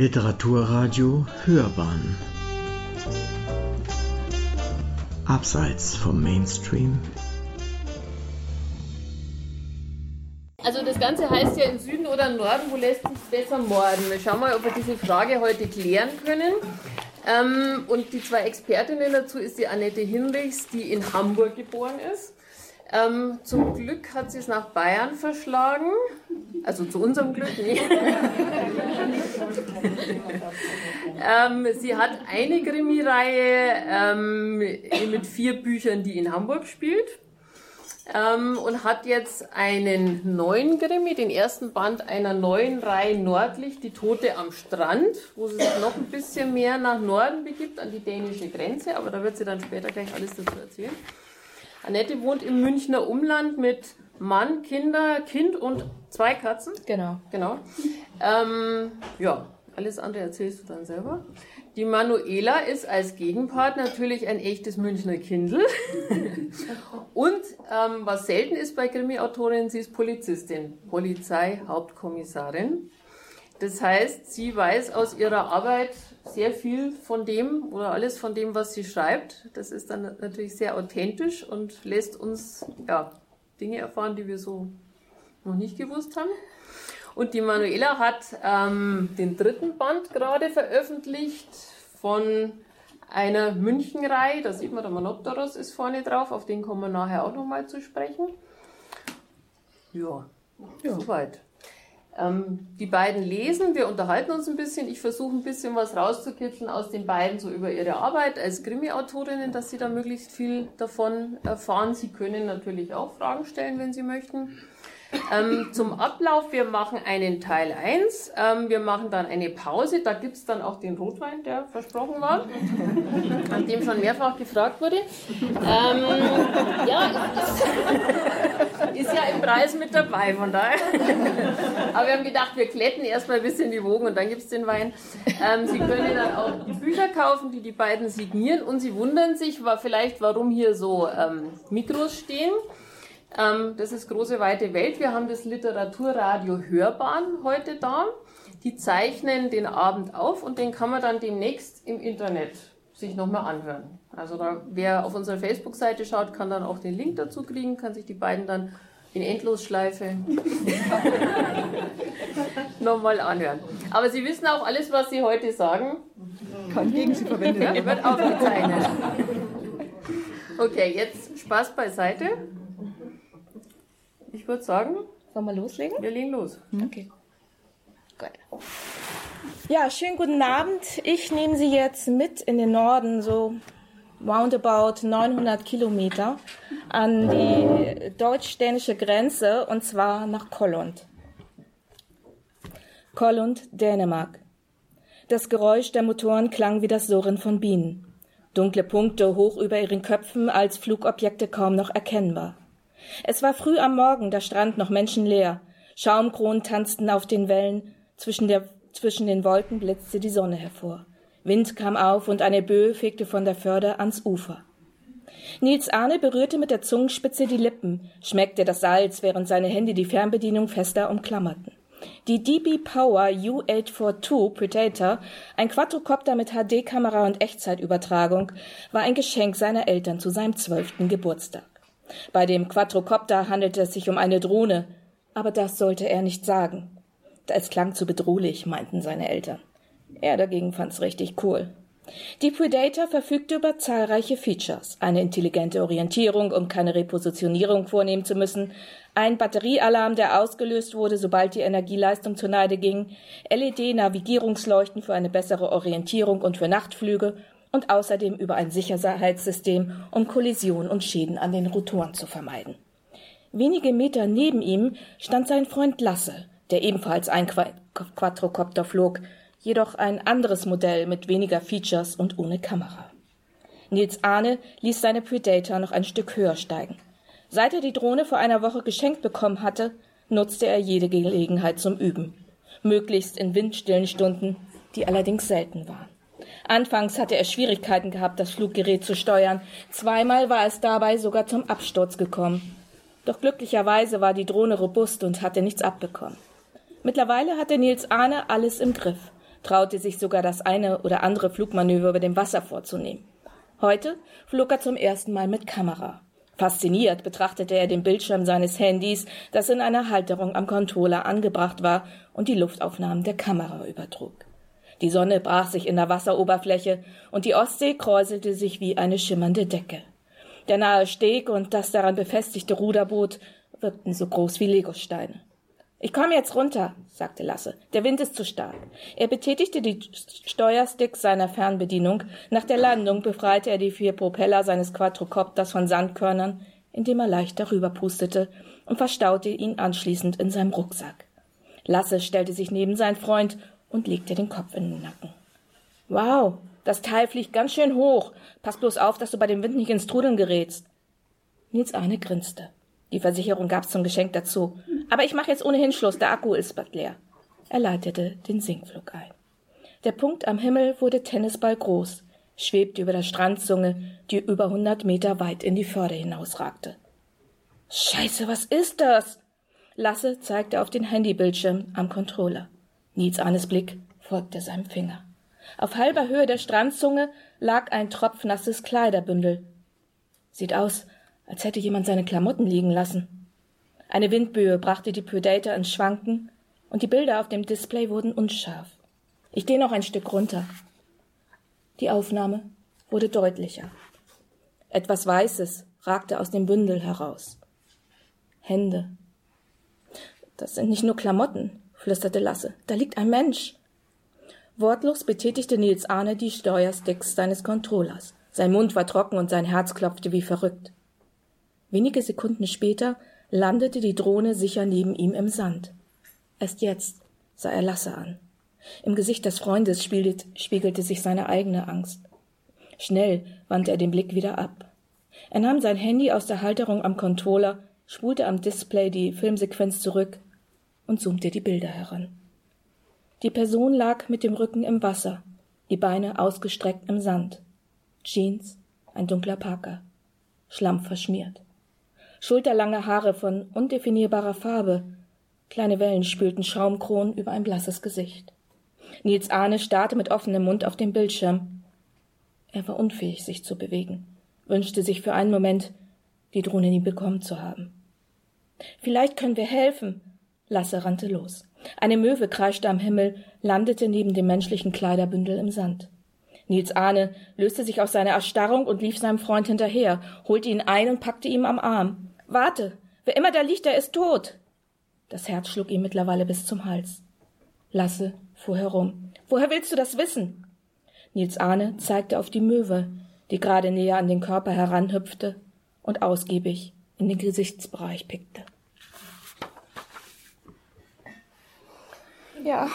Literaturradio Hörbahn Abseits vom Mainstream Also das Ganze heißt ja im Süden oder im Norden, wo lässt sich besser morden? Wir schauen mal, ob wir diese Frage heute klären können. Ähm, und die zwei Expertinnen dazu ist die Annette Hinrichs, die in Hamburg geboren ist. Ähm, zum Glück hat sie es nach Bayern verschlagen. Also zu unserem Glück nicht. ähm, sie hat eine Krimireihe ähm, mit vier Büchern, die in Hamburg spielt. Ähm, und hat jetzt einen neuen Krimi, den ersten Band einer neuen Reihe Nordlich, Die Tote am Strand, wo sie sich noch ein bisschen mehr nach Norden begibt, an die dänische Grenze, aber da wird sie dann später gleich alles dazu erzählen. Annette wohnt im Münchner Umland mit Mann, Kinder, Kind und zwei Katzen. Genau. Genau. Ähm, ja, alles andere erzählst du dann selber. Die Manuela ist als Gegenpart natürlich ein echtes Münchner Kindl. und ähm, was selten ist bei Krimi-Autorinnen, sie ist Polizistin, Polizeihauptkommissarin. Das heißt, sie weiß aus ihrer Arbeit sehr viel von dem oder alles von dem, was sie schreibt. Das ist dann natürlich sehr authentisch und lässt uns ja, Dinge erfahren, die wir so noch nicht gewusst haben. Und die Manuela hat ähm, den dritten Band gerade veröffentlicht von einer Münchenreihe. Da sieht man, der Monopteros ist vorne drauf, auf den kommen wir nachher auch nochmal zu sprechen. Ja, ja. soweit. Ähm, die beiden lesen, wir unterhalten uns ein bisschen. Ich versuche ein bisschen was rauszukitzeln aus den beiden, so über ihre Arbeit als Krimi-Autorinnen, dass sie da möglichst viel davon erfahren. Sie können natürlich auch Fragen stellen, wenn sie möchten. Ähm, zum Ablauf, wir machen einen Teil 1, ähm, wir machen dann eine Pause, da gibt es dann auch den Rotwein, der versprochen war, an dem schon mehrfach gefragt wurde. Ähm, ja, ist, ist, ja im Preis mit dabei, von daher. Aber wir haben gedacht, wir kletten erstmal ein bisschen die Wogen und dann gibt es den Wein. Ähm, Sie können dann auch die Bücher kaufen, die die beiden signieren und Sie wundern sich vielleicht, warum hier so ähm, Mikros stehen. Ähm, das ist große weite Welt. Wir haben das Literaturradio Hörbahn heute da. Die zeichnen den Abend auf und den kann man dann demnächst im Internet sich nochmal anhören. Also da, wer auf unserer Facebook-Seite schaut, kann dann auch den Link dazu kriegen, kann sich die beiden dann in Endlosschleife nochmal anhören. Aber Sie wissen auch, alles, was Sie heute sagen, kann gegen Sie verwendet werden. wird aufgezeichnet. Okay, jetzt Spaß beiseite. Würde sagen, sollen wir loslegen? Wir legen los. Hm? Okay. Gut. Ja, schönen guten Abend. Ich nehme Sie jetzt mit in den Norden, so roundabout 900 Kilometer an die deutsch-dänische Grenze und zwar nach Kollund. Kollund, Dänemark. Das Geräusch der Motoren klang wie das Surren von Bienen. Dunkle Punkte hoch über ihren Köpfen als Flugobjekte kaum noch erkennbar. Es war früh am Morgen, der Strand noch menschenleer. Schaumkronen tanzten auf den Wellen, zwischen, der, zwischen den Wolken blitzte die Sonne hervor. Wind kam auf und eine Böe fegte von der Förde ans Ufer. Nils Arne berührte mit der Zungenspitze die Lippen, schmeckte das Salz, während seine Hände die Fernbedienung fester umklammerten. Die DB Power U842 Predator, ein Quadrocopter mit HD-Kamera und Echtzeitübertragung, war ein Geschenk seiner Eltern zu seinem zwölften Geburtstag. Bei dem Quadrocopter handelte es sich um eine Drohne, aber das sollte er nicht sagen. Es klang zu bedrohlich, meinten seine Eltern. Er dagegen fand's richtig cool. Die Predator verfügte über zahlreiche Features. Eine intelligente Orientierung, um keine Repositionierung vornehmen zu müssen, ein Batteriealarm, der ausgelöst wurde, sobald die Energieleistung zur Neide ging, LED-Navigierungsleuchten für eine bessere Orientierung und für Nachtflüge und außerdem über ein Sicherheitssystem, um Kollision und Schäden an den Rotoren zu vermeiden. Wenige Meter neben ihm stand sein Freund Lasse, der ebenfalls ein Quadrocopter flog, jedoch ein anderes Modell mit weniger Features und ohne Kamera. Nils Ahne ließ seine Predator noch ein Stück höher steigen. Seit er die Drohne vor einer Woche geschenkt bekommen hatte, nutzte er jede Gelegenheit zum Üben. Möglichst in windstillen Stunden, die allerdings selten waren. Anfangs hatte er Schwierigkeiten gehabt, das Fluggerät zu steuern. Zweimal war es dabei sogar zum Absturz gekommen. Doch glücklicherweise war die Drohne robust und hatte nichts abbekommen. Mittlerweile hatte Nils Ahne alles im Griff. traute sich sogar das eine oder andere Flugmanöver über dem Wasser vorzunehmen. Heute flog er zum ersten Mal mit Kamera. Fasziniert betrachtete er den Bildschirm seines Handys, das in einer Halterung am Controller angebracht war und die Luftaufnahmen der Kamera übertrug. Die Sonne brach sich in der Wasseroberfläche und die Ostsee kräuselte sich wie eine schimmernde Decke. Der nahe Steg und das daran befestigte Ruderboot wirkten so groß wie Legosteine. Ich komme jetzt runter, sagte Lasse. Der Wind ist zu stark. Er betätigte die Steuersticks seiner Fernbedienung. Nach der Landung befreite er die vier Propeller seines Quadrocopters von Sandkörnern, indem er leicht darüber pustete und verstaute ihn anschließend in seinem Rucksack. Lasse stellte sich neben seinen Freund und legte den Kopf in den Nacken. Wow, das Teil fliegt ganz schön hoch. Pass bloß auf, dass du bei dem Wind nicht ins Trudeln gerätst. Nils Arne grinste. Die Versicherung gab's zum Geschenk dazu. Aber ich mache jetzt ohnehin Schluss, der Akku ist bald leer. Er leitete den Sinkflug ein. Der Punkt am Himmel wurde Tennisball groß, schwebte über der Strandzunge, die über hundert Meter weit in die Förde hinausragte. Scheiße, was ist das? Lasse zeigte auf den Handybildschirm am Controller. Nils Arnes Blick folgte seinem Finger. Auf halber Höhe der Strandzunge lag ein tropfnasses Kleiderbündel. Sieht aus, als hätte jemand seine Klamotten liegen lassen. Eine Windböe brachte die Predator ins Schwanken und die Bilder auf dem Display wurden unscharf. Ich gehe noch ein Stück runter. Die Aufnahme wurde deutlicher. Etwas Weißes ragte aus dem Bündel heraus. Hände. Das sind nicht nur Klamotten, flüsterte Lasse. Da liegt ein Mensch. Wortlos betätigte Nils Arne die Steuersticks seines Controllers. Sein Mund war trocken und sein Herz klopfte wie verrückt. Wenige Sekunden später landete die Drohne sicher neben ihm im Sand. Erst jetzt sah er Lasse an. Im Gesicht des Freundes spiegelte sich seine eigene Angst. Schnell wandte er den Blick wieder ab. Er nahm sein Handy aus der Halterung am Controller, spulte am Display die Filmsequenz zurück und zoomte die Bilder heran. Die Person lag mit dem Rücken im Wasser, die Beine ausgestreckt im Sand. Jeans, ein dunkler Parker, Schlamm verschmiert schulterlange Haare von undefinierbarer Farbe. Kleine Wellen spülten Schaumkronen über ein blasses Gesicht. Nils Ahne starrte mit offenem Mund auf den Bildschirm. Er war unfähig, sich zu bewegen, wünschte sich für einen Moment, die Drohne nie bekommen zu haben. Vielleicht können wir helfen. Lasse rannte los. Eine Möwe kreischte am Himmel, landete neben dem menschlichen Kleiderbündel im Sand. Nils Ahne löste sich aus seiner Erstarrung und lief seinem Freund hinterher, holte ihn ein und packte ihn am Arm. Warte, wer immer da liegt, der ist tot. Das Herz schlug ihm mittlerweile bis zum Hals. Lasse fuhr herum. Woher willst du das wissen? Nils Ahne zeigte auf die Möwe, die gerade näher an den Körper heranhüpfte und ausgiebig in den Gesichtsbereich pickte. Ja.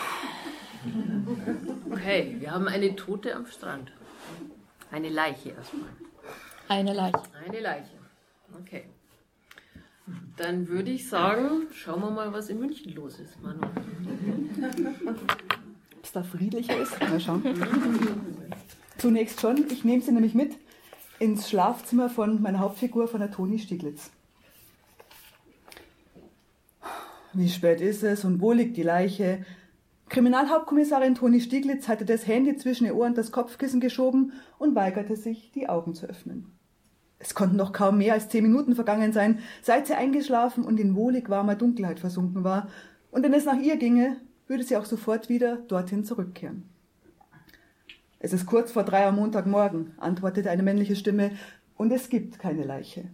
Okay, wir haben eine Tote am Strand. Eine Leiche erstmal. Eine Leiche. Eine Leiche. Okay. Dann würde ich sagen, schauen wir mal, was in München los ist, Manu. Ob es da friedlicher ist? Mal schauen. Zunächst schon. Ich nehme sie nämlich mit ins Schlafzimmer von meiner Hauptfigur, von der Toni Stieglitz. Wie spät ist es und wo liegt die Leiche? Kriminalhauptkommissarin Toni Stieglitz hatte das Handy zwischen ihr Ohr und das Kopfkissen geschoben und weigerte sich, die Augen zu öffnen. Es konnten noch kaum mehr als zehn Minuten vergangen sein, seit sie eingeschlafen und in wohlig warmer Dunkelheit versunken war, und wenn es nach ihr ginge, würde sie auch sofort wieder dorthin zurückkehren. Es ist kurz vor drei am Montagmorgen, antwortete eine männliche Stimme, und es gibt keine Leiche.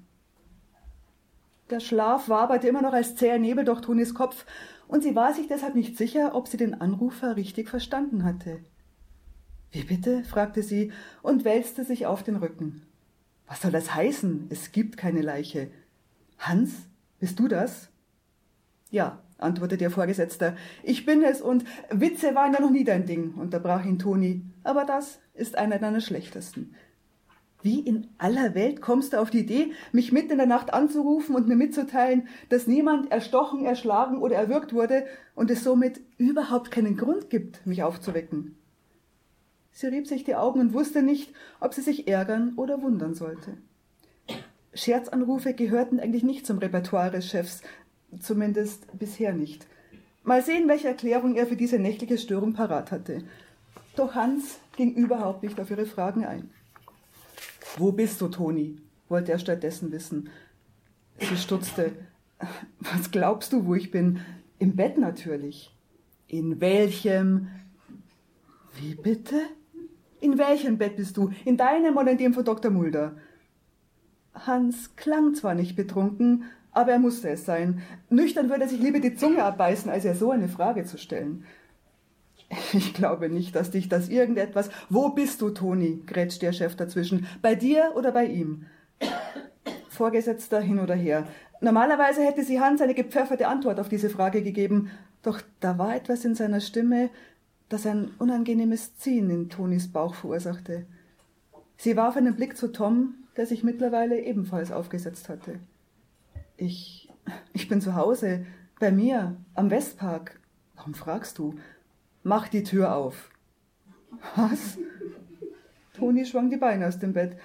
Der Schlaf waberte immer noch als zäher Nebel durch Tonis Kopf, und sie war sich deshalb nicht sicher, ob sie den Anrufer richtig verstanden hatte. Wie bitte? fragte sie und wälzte sich auf den Rücken. Was soll das heißen? Es gibt keine Leiche. Hans, bist du das? Ja, antwortete ihr Vorgesetzter. Ich bin es und Witze waren ja noch nie dein Ding, unterbrach ihn Toni. Aber das ist einer deiner schlechtesten. Wie in aller Welt kommst du auf die Idee, mich mitten in der Nacht anzurufen und mir mitzuteilen, dass niemand erstochen, erschlagen oder erwürgt wurde und es somit überhaupt keinen Grund gibt, mich aufzuwecken? Sie rieb sich die Augen und wusste nicht, ob sie sich ärgern oder wundern sollte. Scherzanrufe gehörten eigentlich nicht zum Repertoire des Chefs, zumindest bisher nicht. Mal sehen, welche Erklärung er für diese nächtliche Störung parat hatte. Doch Hans ging überhaupt nicht auf ihre Fragen ein. Wo bist du, Toni? wollte er stattdessen wissen. Sie stutzte. Was glaubst du, wo ich bin? Im Bett natürlich. In welchem? Wie bitte? In welchem Bett bist du? In deinem oder in dem von Dr. Mulder? Hans klang zwar nicht betrunken, aber er musste es sein. Nüchtern würde er sich lieber die Zunge abbeißen, als ihr so eine Frage zu stellen. Ich glaube nicht, dass dich das irgendetwas. Wo bist du, Toni? grätscht der Chef dazwischen. Bei dir oder bei ihm? Vorgesetzter hin oder her. Normalerweise hätte sie Hans eine gepfefferte Antwort auf diese Frage gegeben, doch da war etwas in seiner Stimme, das ein unangenehmes Ziehen in Tonis Bauch verursachte. Sie warf einen Blick zu Tom, der sich mittlerweile ebenfalls aufgesetzt hatte. Ich, ich bin zu Hause, bei mir, am Westpark. Warum fragst du? Mach die Tür auf. Was? Toni schwang die Beine aus dem Bett.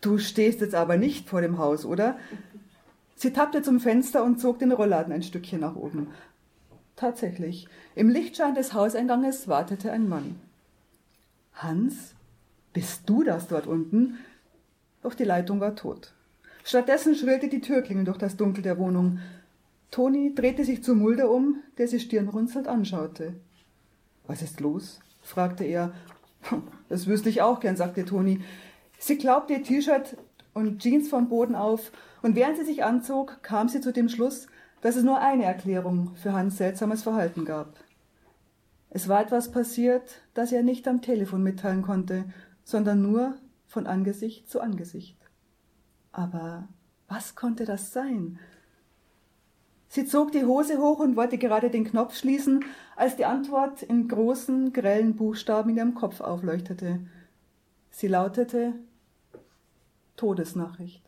Du stehst jetzt aber nicht vor dem Haus, oder? Sie tappte zum Fenster und zog den Rollladen ein Stückchen nach oben. Tatsächlich, im Lichtschein des Hauseinganges wartete ein Mann. Hans, bist du das dort unten? Doch die Leitung war tot. Stattdessen schrillte die Türklingel durch das Dunkel der Wohnung. Toni drehte sich zu Mulder um, der sie stirnrunzelnd anschaute. Was ist los? fragte er. Das wüsste ich auch gern, sagte Toni. Sie klaubte ihr T-Shirt und Jeans vom Boden auf, und während sie sich anzog, kam sie zu dem Schluss, dass es nur eine Erklärung für Hans seltsames Verhalten gab. Es war etwas passiert, das er nicht am Telefon mitteilen konnte, sondern nur von Angesicht zu Angesicht. Aber was konnte das sein? Sie zog die Hose hoch und wollte gerade den Knopf schließen, als die Antwort in großen, grellen Buchstaben in ihrem Kopf aufleuchtete. Sie lautete Todesnachricht.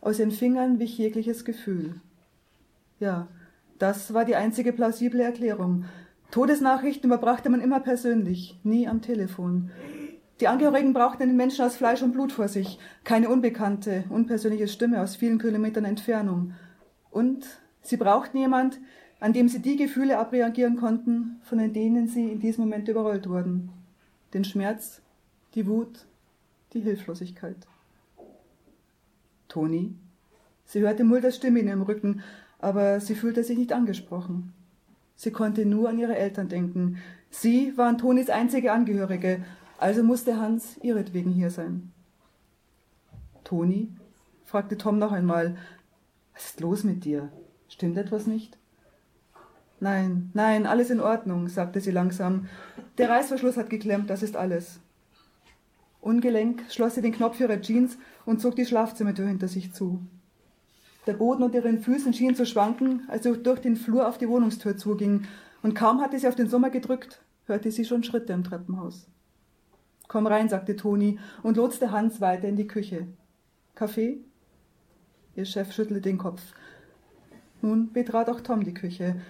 Aus ihren Fingern wich jegliches Gefühl. Ja, das war die einzige plausible Erklärung. Todesnachrichten überbrachte man immer persönlich, nie am Telefon. Die Angehörigen brauchten einen Menschen aus Fleisch und Blut vor sich, keine unbekannte, unpersönliche Stimme aus vielen Kilometern Entfernung. Und sie brauchten jemand, an dem sie die Gefühle abreagieren konnten, von denen sie in diesem Moment überrollt wurden. Den Schmerz, die Wut, die Hilflosigkeit. Toni? Sie hörte Mulders Stimme in ihrem Rücken, aber sie fühlte sich nicht angesprochen. Sie konnte nur an ihre Eltern denken. Sie waren Tonis einzige Angehörige, also musste Hans ihretwegen hier sein. Toni? fragte Tom noch einmal. Was ist los mit dir? Stimmt etwas nicht? Nein, nein, alles in Ordnung, sagte sie langsam. Der Reißverschluss hat geklemmt, das ist alles. Ungelenk schloss sie den Knopf ihrer Jeans und zog die Schlafzimmertür hinter sich zu. Der Boden unter ihren Füßen schien zu schwanken, als sie durch den Flur auf die Wohnungstür zuging, und kaum hatte sie auf den Sommer gedrückt, hörte sie schon Schritte im Treppenhaus. Komm rein, sagte Toni und lotste Hans weiter in die Küche. Kaffee? Ihr Chef schüttelte den Kopf. Nun betrat auch Tom die Küche.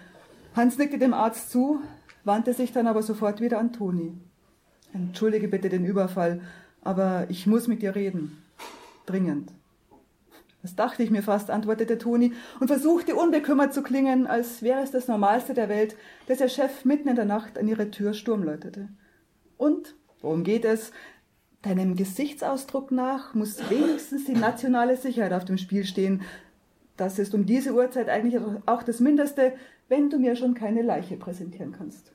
Hans nickte dem Arzt zu, wandte sich dann aber sofort wieder an Toni. Entschuldige bitte den Überfall, aber ich muss mit dir reden. Dringend. Das dachte ich mir fast, antwortete Toni und versuchte unbekümmert zu klingen, als wäre es das Normalste der Welt, dass der Chef mitten in der Nacht an ihre Tür Sturm läutete. Und Worum geht es? Deinem Gesichtsausdruck nach muss wenigstens die nationale Sicherheit auf dem Spiel stehen. Das ist um diese Uhrzeit eigentlich auch das Mindeste, wenn du mir schon keine Leiche präsentieren kannst.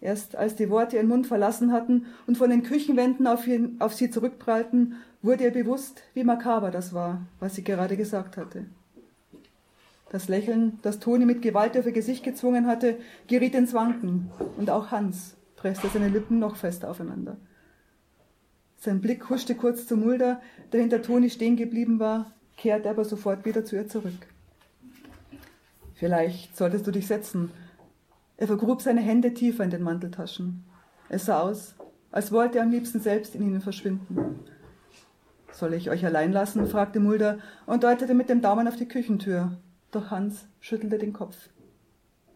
Erst als die Worte ihren Mund verlassen hatten und von den Küchenwänden auf, ihn, auf sie zurückprallten, wurde ihr bewusst, wie makaber das war, was sie gerade gesagt hatte. Das Lächeln, das Toni mit Gewalt auf ihr Gesicht gezwungen hatte, geriet ins Wanken, und auch Hans, presste seine Lippen noch fester aufeinander. Sein Blick huschte kurz zu Mulder, der hinter Toni stehen geblieben war, kehrte aber sofort wieder zu ihr zurück. Vielleicht solltest du dich setzen. Er vergrub seine Hände tiefer in den Manteltaschen. Es sah aus, als wollte er am liebsten selbst in ihnen verschwinden. Soll ich euch allein lassen? fragte Mulder und deutete mit dem Daumen auf die Küchentür. Doch Hans schüttelte den Kopf.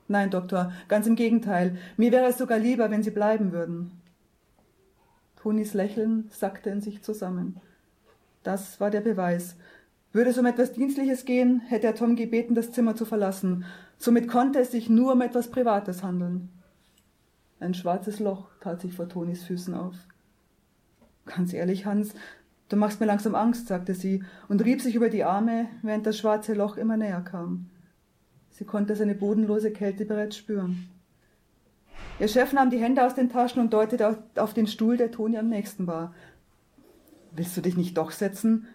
Nein, Doktor, ganz im Gegenteil. Mir wäre es sogar lieber, wenn Sie bleiben würden. Tonis Lächeln sackte in sich zusammen. Das war der Beweis. Würde es um etwas Dienstliches gehen, hätte er Tom gebeten, das Zimmer zu verlassen. Somit konnte es sich nur um etwas Privates handeln. Ein schwarzes Loch tat sich vor Tonis Füßen auf. Ganz ehrlich, Hans, du machst mir langsam Angst, sagte sie und rieb sich über die Arme, während das schwarze Loch immer näher kam. Sie konnte seine bodenlose Kälte bereits spüren. Ihr Chef nahm die Hände aus den Taschen und deutete auf den Stuhl, der Toni am nächsten war. Willst du dich nicht doch setzen?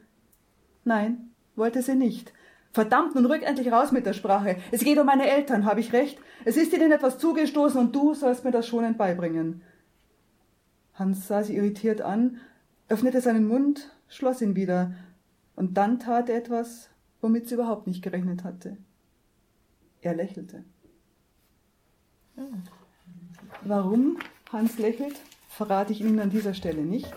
Nein, wollte sie nicht. Verdammt, nun rück endlich raus mit der Sprache. Es geht um meine Eltern, habe ich recht? Es ist ihnen etwas zugestoßen und du sollst mir das schonend beibringen. Hans sah sie irritiert an, öffnete seinen Mund, schloss ihn wieder, und dann tat er etwas, womit sie überhaupt nicht gerechnet hatte. Er lächelte. Warum Hans lächelt, verrate ich Ihnen an dieser Stelle nicht.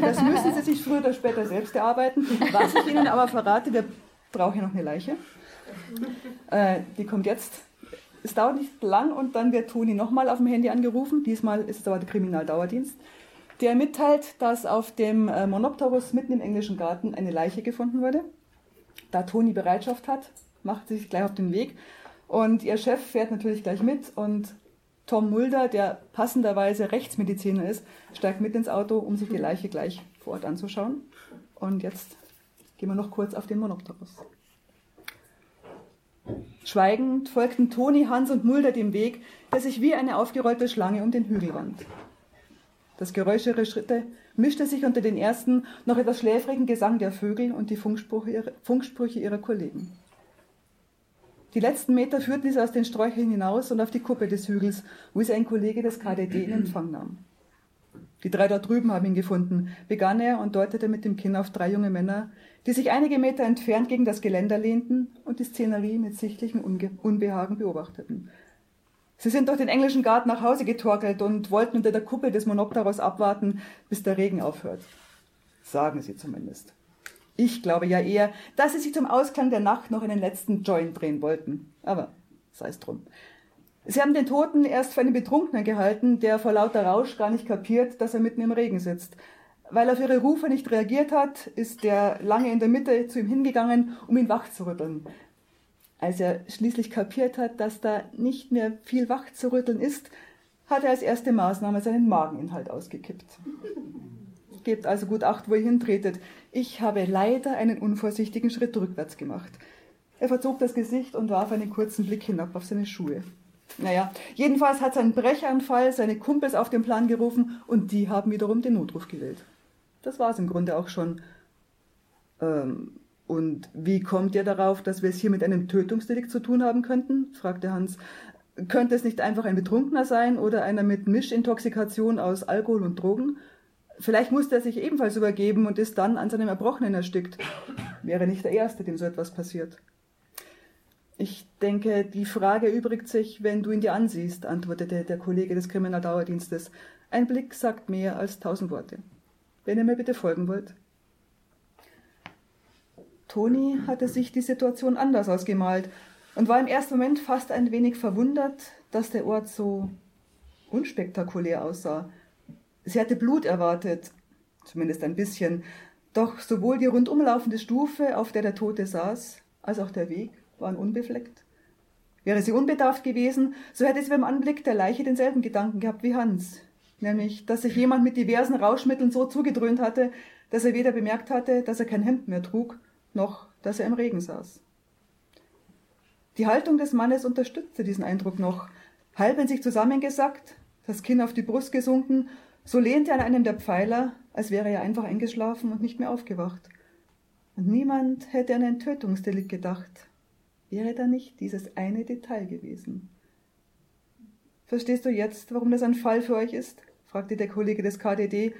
Das müssen Sie sich früher oder später selbst erarbeiten. Was ich Ihnen aber verrate, wir brauchen ja noch eine Leiche. Äh, die kommt jetzt. Es dauert nicht lang und dann wird Toni nochmal auf dem Handy angerufen. Diesmal ist es aber der Kriminaldauerdienst, der mitteilt, dass auf dem äh, Monopterus mitten im englischen Garten eine Leiche gefunden wurde. Da Toni Bereitschaft hat, macht sie sich gleich auf den Weg und ihr Chef fährt natürlich gleich mit und Tom Mulder, der passenderweise Rechtsmediziner ist, steigt mit ins Auto, um sich die Leiche gleich vor Ort anzuschauen. Und jetzt gehen wir noch kurz auf den Monopterus. Schweigend folgten Toni, Hans und Mulder dem Weg, der sich wie eine aufgerollte Schlange um den Hügel wand. Das Geräusch ihrer Schritte mischte sich unter den ersten, noch etwas schläfrigen Gesang der Vögel und die Funksprüche, Funksprüche ihrer Kollegen. Die letzten Meter führten sie aus den Sträuchern hinaus und auf die Kuppe des Hügels, wo sie ein Kollege des KDD in Empfang nahm. Die drei dort drüben haben ihn gefunden, begann er und deutete mit dem Kinn auf drei junge Männer, die sich einige Meter entfernt gegen das Geländer lehnten und die Szenerie mit sichtlichem Unge Unbehagen beobachteten. Sie sind durch den englischen Garten nach Hause getorkelt und wollten unter der Kuppel des Monopteros abwarten, bis der Regen aufhört. Sagen sie zumindest. Ich glaube ja eher, dass sie sich zum Ausklang der Nacht noch einen letzten Joint drehen wollten. Aber sei es drum. Sie haben den Toten erst für einen Betrunkenen gehalten, der vor lauter Rausch gar nicht kapiert, dass er mitten im Regen sitzt. Weil er auf ihre Rufe nicht reagiert hat, ist der lange in der Mitte zu ihm hingegangen, um ihn wach zu rütteln. Als er schließlich kapiert hat, dass da nicht mehr viel wach zu rütteln ist, hat er als erste Maßnahme seinen Mageninhalt ausgekippt. Gebt also gut Acht, wo ihr hintretet. Ich habe leider einen unvorsichtigen Schritt rückwärts gemacht. Er verzog das Gesicht und warf einen kurzen Blick hinab auf seine Schuhe. Naja, jedenfalls hat sein Brechanfall seine Kumpels auf den Plan gerufen und die haben wiederum den Notruf gewählt. Das war es im Grunde auch schon. Ähm, und wie kommt ihr darauf, dass wir es hier mit einem Tötungsdelikt zu tun haben könnten? fragte Hans. Könnte es nicht einfach ein Betrunkener sein oder einer mit Mischintoxikation aus Alkohol und Drogen? Vielleicht musste er sich ebenfalls übergeben und ist dann an seinem Erbrochenen erstickt. Wäre nicht der Erste, dem so etwas passiert. Ich denke, die Frage erübrigt sich, wenn du ihn dir ansiehst, antwortete der Kollege des Kriminaldauerdienstes. Ein Blick sagt mehr als tausend Worte. Wenn ihr mir bitte folgen wollt. Toni hatte sich die Situation anders ausgemalt und war im ersten Moment fast ein wenig verwundert, dass der Ort so unspektakulär aussah. Sie hatte Blut erwartet, zumindest ein bisschen, doch sowohl die rundumlaufende Stufe, auf der der Tote saß, als auch der Weg waren unbefleckt. Wäre sie unbedarft gewesen, so hätte sie beim Anblick der Leiche denselben Gedanken gehabt wie Hans, nämlich, dass sich jemand mit diversen Rauschmitteln so zugedröhnt hatte, dass er weder bemerkt hatte, dass er kein Hemd mehr trug, noch dass er im Regen saß. Die Haltung des Mannes unterstützte diesen Eindruck noch, halb in sich zusammengesackt, das Kinn auf die Brust gesunken so lehnte er an einem der Pfeiler, als wäre er einfach eingeschlafen und nicht mehr aufgewacht. Und niemand hätte an ein Tötungsdelikt gedacht. Wäre da nicht dieses eine Detail gewesen? Verstehst du jetzt, warum das ein Fall für euch ist? fragte der Kollege des KDD,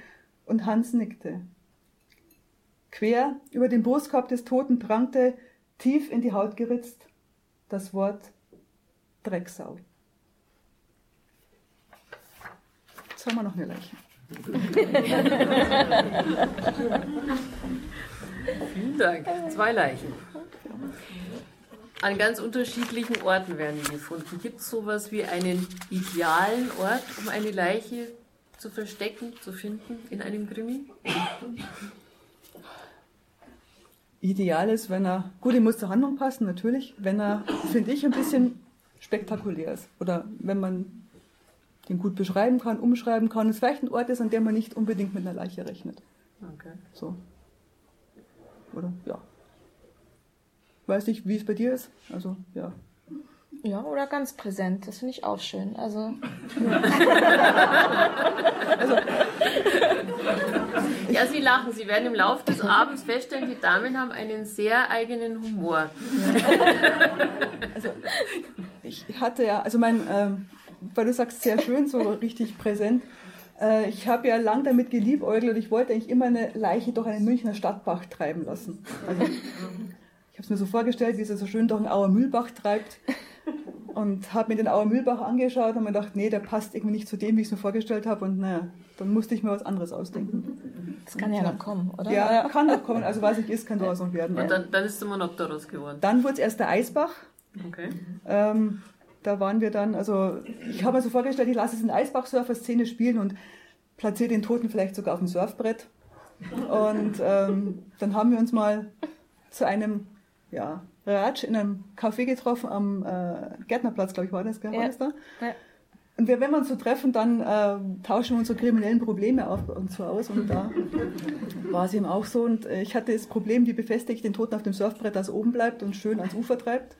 und Hans nickte. Quer über den Brustkorb des Toten prangte, tief in die Haut geritzt, das Wort Drecksau. Jetzt haben wir noch eine Leiche. Vielen Dank. Zwei Leichen. An ganz unterschiedlichen Orten werden die gefunden. Gibt es sowas wie einen idealen Ort, um eine Leiche zu verstecken, zu finden in einem Krimi? ideal ist, wenn er, gut, er muss zur Handlung passen, natürlich, wenn er, finde ich, ein bisschen spektakulär ist. Oder wenn man den gut beschreiben kann, umschreiben kann, es vielleicht ein Ort ist, an dem man nicht unbedingt mit einer Leiche rechnet. Okay. So. Oder, ja. Weiß nicht, wie es bei dir ist. Also, ja. Ja, oder ganz präsent. Das finde ich auch schön. Also. also ja, Sie lachen. Sie werden im Laufe des Abends feststellen, die Damen haben einen sehr eigenen Humor. Also, ich hatte ja, also mein, ähm, weil du sagst, sehr schön, so richtig präsent. Äh, ich habe ja lang damit geliebäugelt und ich wollte eigentlich immer eine Leiche durch einen Münchner Stadtbach treiben lassen. Also, ich habe es mir so vorgestellt, wie sie so schön durch einen Auer Mühlbach treibt und habe mir den Auer Mühlbach angeschaut und mir gedacht, nee, der passt irgendwie nicht zu dem, wie ich es mir vorgestellt habe und naja, dann musste ich mir was anderes ausdenken. Das kann ja, ja noch kommen, oder? Ja, kann noch kommen, also was ich ist, kann daraus noch werden. Und dann, dann ist der Monopteros geworden. Dann wurde es erst der Eisbach. Okay. Ähm, da waren wir dann, also ich habe mir so vorgestellt, ich lasse es in Eisbach-Surfer-Szene spielen und platziere den Toten vielleicht sogar auf dem Surfbrett. Und ähm, dann haben wir uns mal zu einem ja, Ratsch in einem Café getroffen am äh, Gärtnerplatz, glaube ich, war das, gell? War das da? Ja. Und wir, wenn wir uns so treffen, dann äh, tauschen wir unsere kriminellen Probleme auf und so aus. Und da war es eben auch so. Und äh, ich hatte das Problem, wie befestige ich den Toten auf dem Surfbrett, dass er oben bleibt und schön ans Ufer treibt.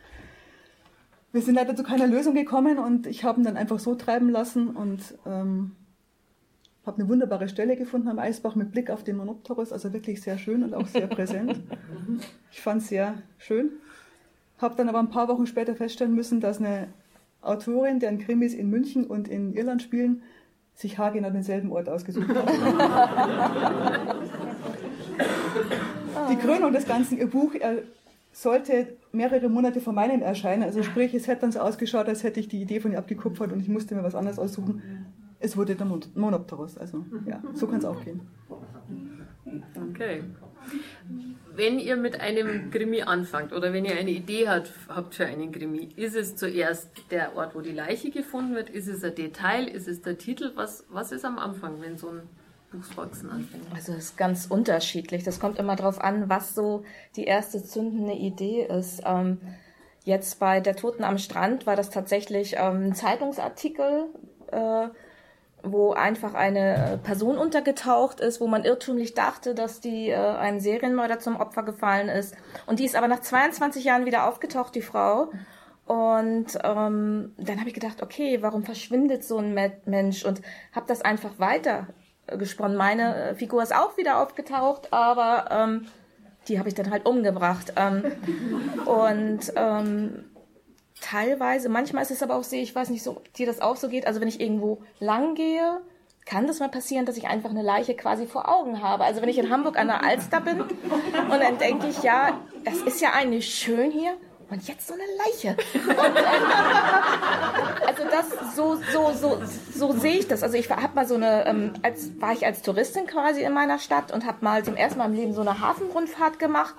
Wir sind leider zu keiner Lösung gekommen und ich habe ihn dann einfach so treiben lassen und ähm, habe eine wunderbare Stelle gefunden am Eisbach mit Blick auf den Monopterus, also wirklich sehr schön und auch sehr präsent. Ich fand es sehr schön. Habe dann aber ein paar Wochen später feststellen müssen, dass eine Autorin, deren Krimis in München und in Irland spielen, sich haargenau denselben Ort ausgesucht hat. Die Krönung des Ganzen, ihr Buch, sollte mehrere Monate vor meinem erscheinen. Also sprich, es hätte dann so ausgeschaut, als hätte ich die Idee von ihr abgekupfert und ich musste mir was anderes aussuchen. Es wurde der Monopterus. Also ja, so kann es auch gehen. Okay wenn ihr mit einem Krimi anfangt oder wenn ihr eine Idee hat, habt für einen Krimi, ist es zuerst der Ort, wo die Leiche gefunden wird? Ist es ein Detail? Ist es der Titel? Was, was ist am Anfang, wenn so ein Buchwachsen anfängt? Also es ist ganz unterschiedlich. Das kommt immer darauf an, was so die erste zündende Idee ist. Ähm, jetzt bei Der Toten am Strand war das tatsächlich ähm, ein Zeitungsartikel. Äh, wo einfach eine Person untergetaucht ist, wo man irrtümlich dachte, dass die äh, einem Serienmörder zum Opfer gefallen ist. Und die ist aber nach 22 Jahren wieder aufgetaucht, die Frau. Und ähm, dann habe ich gedacht, okay, warum verschwindet so ein Mensch? Und habe das einfach weiter gesponnen. Meine äh, Figur ist auch wieder aufgetaucht, aber ähm, die habe ich dann halt umgebracht. Ähm, und ähm, teilweise, manchmal ist es aber auch so, ich weiß nicht, so, dir das auch so geht, also wenn ich irgendwo lang gehe, kann das mal passieren, dass ich einfach eine Leiche quasi vor Augen habe. Also wenn ich in Hamburg an der Alster bin und dann denke ich, ja, das ist ja eigentlich schön hier und jetzt so eine Leiche. Also das so so so so sehe ich das. Also ich habe mal so eine ähm, als war ich als Touristin quasi in meiner Stadt und habe mal zum ersten Mal im Leben so eine Hafenrundfahrt gemacht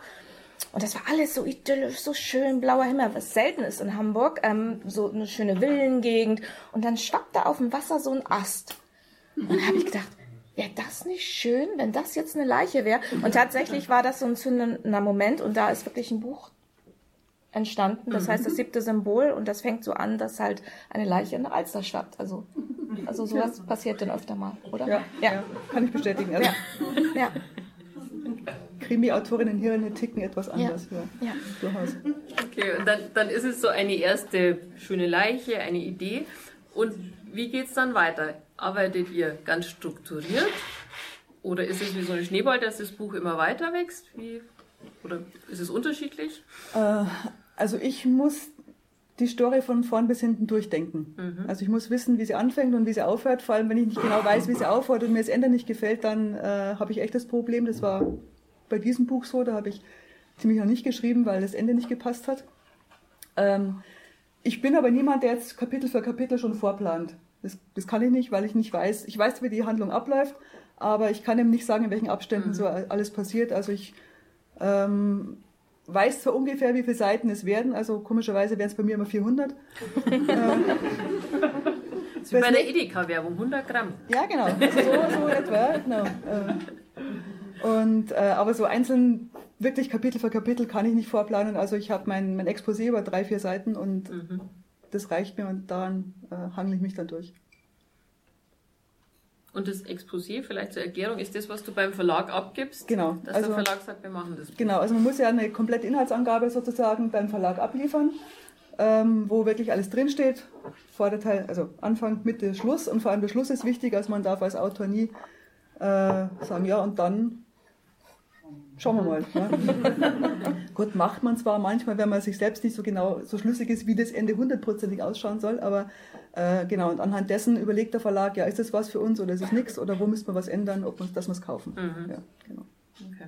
und das war alles so idyllisch, so schön, blauer Himmel, was selten ist in Hamburg. Ähm, so eine schöne Villengegend. Und dann schwappte auf dem Wasser so ein Ast. Und dann habe ich gedacht, wäre das nicht schön, wenn das jetzt eine Leiche wäre? Und tatsächlich war das so ein zündender Moment und da ist wirklich ein Buch entstanden. Das heißt, das siebte Symbol und das fängt so an, dass halt eine Leiche in der Alster schwappt. Also, also sowas passiert dann öfter mal, oder? Ja, ja. ja kann ich bestätigen. Also. Ja. ja. Krimi-Autorinnen hier ticken etwas anders. Ja. ja. Durchaus. Okay, und dann, dann ist es so eine erste schöne Leiche, eine Idee. Und wie geht es dann weiter? Arbeitet ihr ganz strukturiert? Oder ist es wie so ein Schneeball, dass das Buch immer weiter wächst? Wie, oder ist es unterschiedlich? Äh, also ich muss die Story von vorn bis hinten durchdenken. Mhm. Also ich muss wissen, wie sie anfängt und wie sie aufhört. Vor allem, wenn ich nicht genau weiß, wie sie aufhört und mir das Ende nicht gefällt, dann äh, habe ich echt das Problem. Das war bei diesem Buch so, da habe ich ziemlich noch nicht geschrieben, weil das Ende nicht gepasst hat. Ähm, ich bin aber niemand, der jetzt Kapitel für Kapitel schon vorplant. Das, das, kann ich nicht, weil ich nicht weiß. Ich weiß, wie die Handlung abläuft, aber ich kann eben nicht sagen, in welchen Abständen mhm. so alles passiert. Also ich ähm, weiß zwar ungefähr, wie viele Seiten es werden, also komischerweise wären es bei mir immer 400. Wie bei der Edeka-Werbung, 100 Gramm. Ja, genau. So, so etwa, genau. Äh, und, äh, aber so einzeln wirklich Kapitel für Kapitel kann ich nicht vorplanen. Also ich habe mein, mein Exposé über drei, vier Seiten und Mhm. das reicht mir und daran äh, hangle ich mich dann durch. Und das Exposé, vielleicht zur Erklärung, ist das, was du beim Verlag abgibst? Genau. Dass Also, der Verlag sagt, wir machen das. genau, also man muss ja eine komplette Inhaltsangabe sozusagen beim Verlag abliefern, ähm, wo wirklich alles drinsteht. Vorderteil, also Anfang, Mitte, Schluss. Und vor allem der Schluss ist wichtig, also man darf als Autor nie äh, sagen, ja und dann schauen wir mal. Ne? Gut, macht man zwar manchmal, wenn man sich selbst nicht so genau so schlüssig ist, wie das Ende hundertprozentig ausschauen soll, aber äh, genau, und anhand dessen überlegt der Verlag, ja, ist das was für uns oder ist es nichts oder wo müssen wir was ändern, ob wir, dass wir es kaufen. Mhm. Ja, genau. Okay.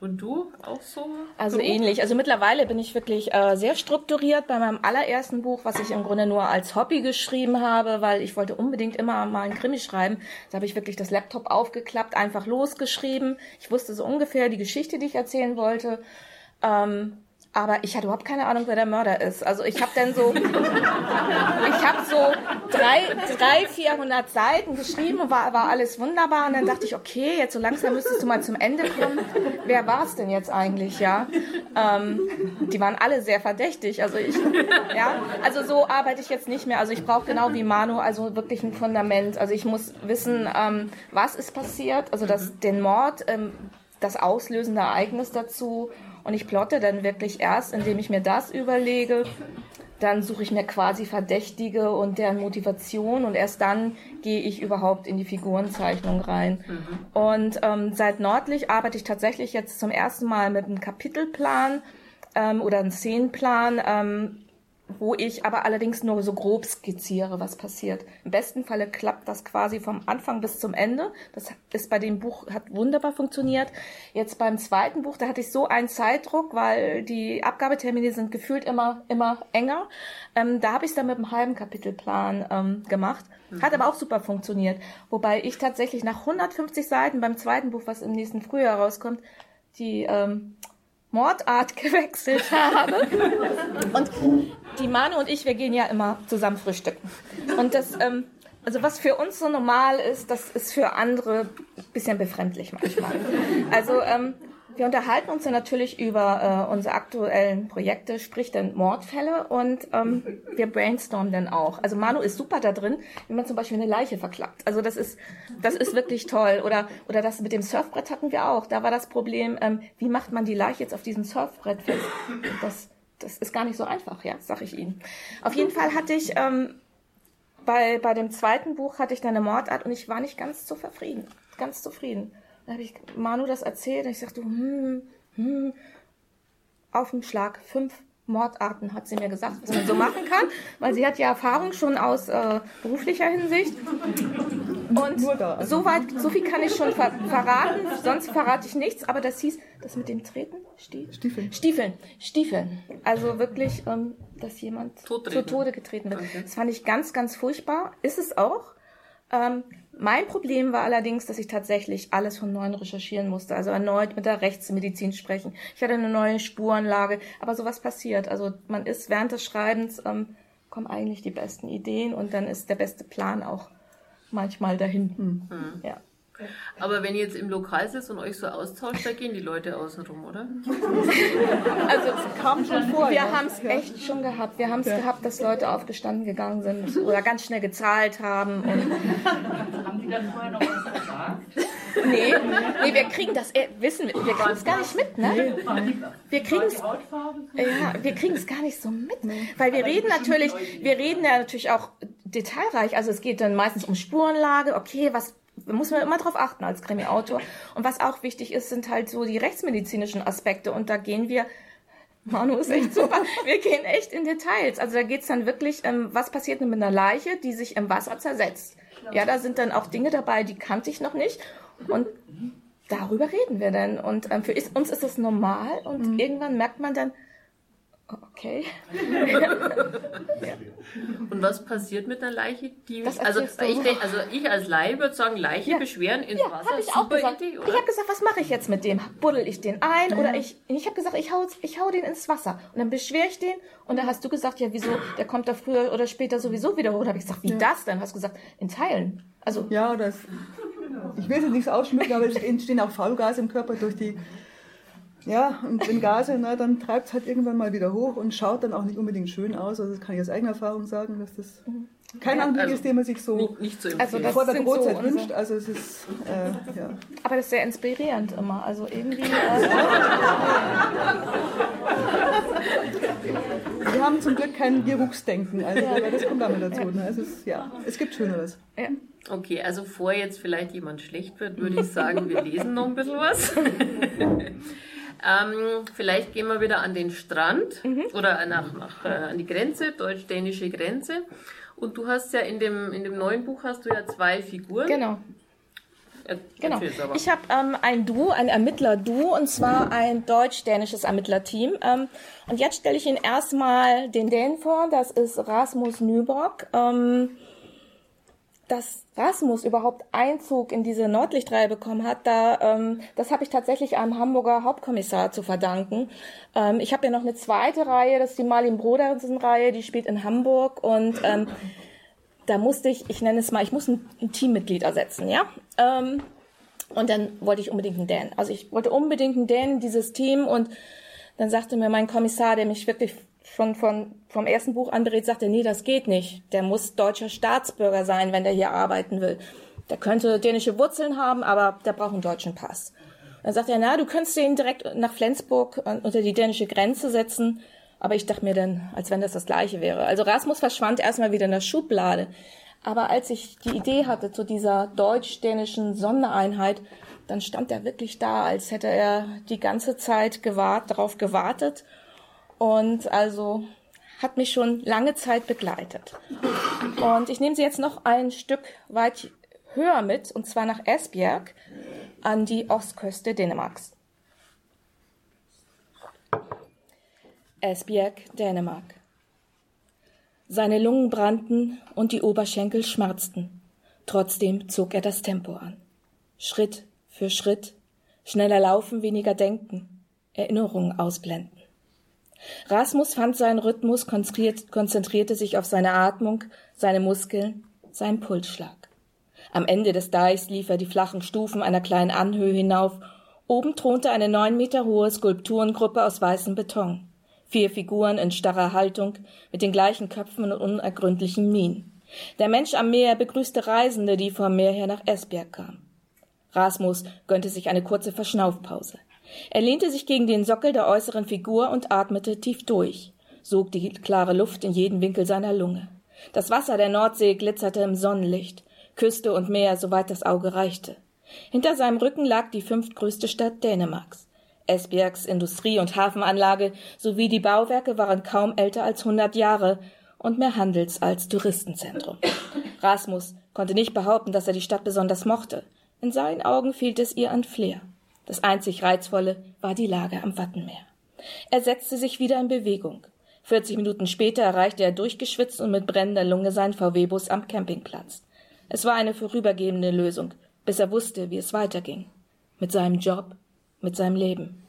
Und du auch so? Also Beruf? ähnlich. Also mittlerweile bin ich wirklich äh, sehr strukturiert bei meinem allerersten Buch, was ich im Grunde nur als Hobby geschrieben habe, weil ich wollte unbedingt immer mal einen Krimi schreiben. Da habe ich wirklich das Laptop aufgeklappt, einfach losgeschrieben. Ich wusste so ungefähr die Geschichte, die ich erzählen wollte. Ähm, aber ich hatte überhaupt keine Ahnung, wer der Mörder ist. Also ich habe dann so, ich habe so drei, drei, vierhundert Seiten geschrieben und war, war alles wunderbar. Und dann dachte ich, okay, jetzt so langsam müsstest du mal zum Ende kommen. Wer war es denn jetzt eigentlich, ja? Ähm, die waren alle sehr verdächtig. Also ich, ja, also so arbeite ich jetzt nicht mehr. Also ich brauche genau wie Manu, also wirklich ein Fundament. Also ich muss wissen, ähm, was ist passiert, also das, den Mord, ähm, das auslösende Ereignis dazu. Und ich plotte dann wirklich erst, indem ich mir das überlege. Dann suche ich mir quasi Verdächtige und deren Motivation und erst dann gehe ich überhaupt in die Figurenzeichnung rein. Und ähm, seit Nordlich arbeite ich tatsächlich jetzt zum ersten Mal mit einem Kapitelplan ähm, oder einem Szenenplan, ähm, wo ich aber allerdings nur so grob skizziere, was passiert. Im besten Falle klappt das quasi vom Anfang bis zum Ende. Das ist bei dem Buch, hat wunderbar funktioniert. Jetzt beim zweiten Buch, da hatte ich so einen Zeitdruck, weil die Abgabetermine sind gefühlt immer, immer enger. Ähm, da habe ich es dann mit einem halben Kapitelplan ähm, gemacht. Hat aber auch super funktioniert. Wobei ich tatsächlich nach 150 Seiten beim zweiten Buch, was im nächsten Frühjahr rauskommt, die ähm, Mordart gewechselt habe. Und die Manu und ich, wir gehen ja immer zusammen frühstücken. Und das, ähm, also was für uns so normal ist, das ist für andere ein bisschen befremdlich manchmal. Also ähm, wir unterhalten uns dann natürlich über äh, unsere aktuellen Projekte, sprich dann Mordfälle und ähm, wir brainstormen dann auch. Also Manu ist super da drin, wie man zum Beispiel eine Leiche verklappt. Also das ist, das ist wirklich toll. Oder, oder das mit dem Surfbrett hatten wir auch. Da war das Problem, ähm, wie macht man die Leiche jetzt auf diesem Surfbrett fest? Das, das ist gar nicht so einfach, ja, sag ich Ihnen. Auf jeden Fall hatte ich ähm, bei, bei dem zweiten Buch hatte ich dann eine Mordart und ich war nicht ganz so zufrieden. Ganz zufrieden. Da habe ich Manu das erzählt und ich sagte, hm, hm, auf dem Schlag fünf Mordarten hat sie mir gesagt, was man so machen kann, weil sie hat ja Erfahrung schon aus äh, beruflicher Hinsicht. Und also. so weit, so viel kann ich schon ver verraten, sonst verrate ich nichts, aber das hieß, das mit dem Treten, Stief Stiefeln. Stiefeln, Stiefeln. Also wirklich, ähm, dass jemand zu Tode getreten wird. Das fand ich ganz, ganz furchtbar. Ist es auch. Ähm, mein Problem war allerdings, dass ich tatsächlich alles von neuem recherchieren musste. Also erneut mit der Rechtsmedizin sprechen. Ich hatte eine neue Spurenlage. Aber sowas passiert. Also man ist während des Schreibens, ähm, kommen eigentlich die besten Ideen und dann ist der beste Plan auch manchmal dahin. Ja. Aber wenn ihr jetzt im Lokal sitzt und euch so austauscht, da gehen die Leute außen rum, oder? Also Kam schon vor. Wir ja. haben es echt schon gehabt. Wir haben es gehabt, dass Leute aufgestanden gegangen sind oder ganz schnell gezahlt haben. Und Haben die dann vorher noch was gesagt? nee, nee, wir kriegen das, äh, wissen wir, wir kriegen es gar nicht mit, ne? Wir kriegen es, ja, wir kriegen es gar nicht so mit, weil wir reden natürlich, wir reden ja natürlich auch detailreich. Also es geht dann meistens um Spurenlage. Okay, was muss man immer drauf achten als Krimi-Autor. Und was auch wichtig ist, sind halt so die rechtsmedizinischen Aspekte. Und da gehen wir Manu ist echt super. Wir gehen echt in Details. Also da geht's dann wirklich, ähm, was passiert denn mit einer Leiche, die sich im Wasser zersetzt. Ja, da sind dann auch Dinge dabei, die kannte ich noch nicht. Und darüber reden wir dann. Und ähm, für uns ist das normal. Und irgendwann merkt man dann, okay. Und was passiert mit einer Leiche? Die, Das also, ich denk, also ich als Laie würde sagen, Leiche Ja. beschweren ins Ja, Wasser. habe ich auch Super gesagt. Idee, Ich habe gesagt, was mache ich jetzt mit dem? Buddel ich den ein oder ich? Ich habe gesagt, ich hau, ich hau den ins Wasser und dann beschwere ich den und dann hast du gesagt, ja wieso? Der kommt da früher oder später sowieso wieder hoch. Da habe ich gesagt, wie das denn? Hast du gesagt, in Teilen. Also Ja, das. Ich will jetzt nichts ausschmücken, aber es entstehen auch Faulgase im Körper durch die Ja, und wenn Gase, na, dann treibt es halt irgendwann mal wieder hoch und schaut dann auch nicht unbedingt schön aus. Also das kann ich aus eigener Erfahrung sagen, dass das kein Ja, Anblick also ist, den man sich so Nicht, nicht so Also vor der sind Brotzeit so wünscht. unsere- Also es ist, äh, ja. Aber das ist sehr inspirierend immer. Also irgendwie. Äh, Wir haben zum Glück kein Geruchsdenken, also aber das kommt damit dazu. Ne? Also es, ja, es gibt Schöneres. ja. Okay, also bevor jetzt vielleicht jemand schlecht wird, würde ich sagen, wir lesen noch ein bisschen was. ähm, vielleicht gehen wir wieder an den Strand oder nach, nach, äh, an die Grenze, deutsch-dänische Grenze. Und du hast ja in dem, in dem neuen Buch hast du ja zwei Figuren. Genau. Er- Genau. Ich habe ähm, ein Duo, ein Ermittler-Duo, und zwar ein deutsch-dänisches Ermittlerteam. Ähm, und jetzt stelle ich Ihnen erstmal den Dänen vor. Das ist Rasmus Nyborg. Ähm, dass Rasmus überhaupt Einzug in diese Nordlichtreihe bekommen hat, da, ähm, das habe ich tatsächlich einem Hamburger Hauptkommissar zu verdanken. Ähm, ich habe ja noch eine zweite Reihe, das ist die Marlin Brodersen-Reihe, die spielt in Hamburg und ähm, da musste ich, ich nenne es mal, ich muss ein, ein Teammitglied ersetzen, ja. Ähm, und dann wollte ich unbedingt einen Dan. Also ich wollte unbedingt einen Dan in dieses Team und dann sagte mir mein Kommissar, der mich wirklich schon von, vom ersten Buch an berät, sagte, nee, das geht nicht. Der muss deutscher Staatsbürger sein, wenn der hier arbeiten will. Der könnte dänische Wurzeln haben, aber der braucht einen deutschen Pass. Dann sagte er, na, du könntest ihn direkt nach Flensburg äh, unter die dänische Grenze setzen. Aber ich dachte mir dann, als wenn das das Gleiche wäre. Also Rasmus verschwand erstmal wieder in der Schublade. Aber als ich die Idee hatte zu dieser deutsch-dänischen Sondereinheit, dann stand er wirklich da, als hätte er die ganze Zeit gewart, darauf gewartet. Und also hat mich schon lange Zeit begleitet. Und ich nehme sie jetzt noch ein Stück weit höher mit, und zwar nach Esbjerg an die Ostküste Dänemarks. Esbjerg, Dänemark. Seine Lungen brannten und die Oberschenkel schmerzten. Trotzdem zog er das Tempo an. Schritt für Schritt, schneller laufen, weniger denken, Erinnerungen ausblenden. Rasmus fand seinen Rhythmus, konzentriert, konzentrierte sich auf seine Atmung, seine Muskeln, seinen Pulsschlag. Am Ende des Deichs lief er die flachen Stufen einer kleinen Anhöhe hinauf. Oben thronte eine neun Meter hohe Skulpturengruppe aus weißem Beton. Vier Figuren in starrer Haltung, mit den gleichen Köpfen und unergründlichen Mienen. Der Mensch am Meer begrüßte Reisende, die vom Meer her nach Esbjerg kamen. Rasmus gönnte sich eine kurze Verschnaufpause. Er lehnte sich gegen den Sockel der äußeren Figur und atmete tief durch, sog die klare Luft in jeden Winkel seiner Lunge. Das Wasser der Nordsee glitzerte im Sonnenlicht, Küste und Meer, soweit das Auge reichte. Hinter seinem Rücken lag die fünftgrößte Stadt Dänemarks. Esbjergs Industrie- und Hafenanlage sowie die Bauwerke waren kaum älter als hundert Jahre und mehr Handels- als Touristenzentrum. Rasmus konnte nicht behaupten, dass er die Stadt besonders mochte. In seinen Augen fehlte es ihr an Flair. Das einzig Reizvolle war die Lage am Wattenmeer. Er setzte sich wieder in Bewegung. 40 Minuten später erreichte er durchgeschwitzt und mit brennender Lunge seinen VW-Bus am Campingplatz. Es war eine vorübergehende Lösung, bis er wusste, wie es weiterging. Mit seinem Job, mit seinem Leben.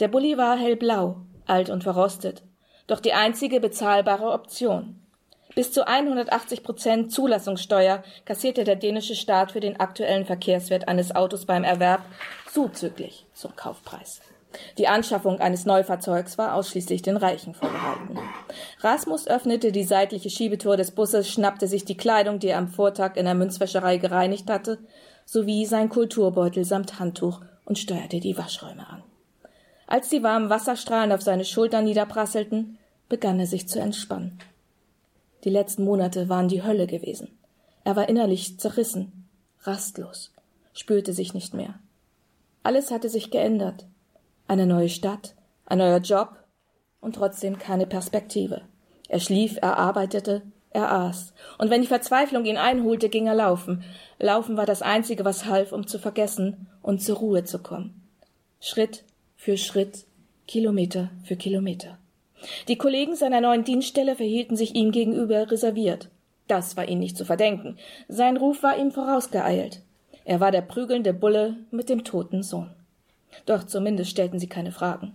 Der Bulli war hellblau, alt und verrostet, doch die einzige bezahlbare Option. Bis zu 180 Prozent Zulassungssteuer kassierte der dänische Staat für den aktuellen Verkehrswert eines Autos beim Erwerb zuzüglich zum Kaufpreis. Die Anschaffung eines Neufahrzeugs war ausschließlich den Reichen vorbehalten. Rasmus öffnete die seitliche Schiebetür des Busses, schnappte sich die Kleidung, die er am Vortag in der Münzwäscherei gereinigt hatte, sowie sein Kulturbeutel samt Handtuch und steuerte die Waschräume an. Als die warmen Wasserstrahlen auf seine Schultern niederprasselten, begann er sich zu entspannen. Die letzten Monate waren die Hölle gewesen. Er war innerlich zerrissen, rastlos, spürte sich nicht mehr. Alles hatte sich geändert. Eine neue Stadt, ein neuer Job und trotzdem keine Perspektive. Er schlief, er arbeitete, er aß. Und wenn die Verzweiflung ihn einholte, ging er laufen. Laufen war das Einzige, was half, um zu vergessen und zur Ruhe zu kommen. Schritt für Schritt, Kilometer für Kilometer. Die Kollegen seiner neuen Dienststelle verhielten sich ihm gegenüber reserviert. Das war ihm nicht zu verdenken. Sein Ruf war ihm vorausgeeilt. Er war der prügelnde Bulle mit dem toten Sohn. Doch zumindest stellten sie keine Fragen.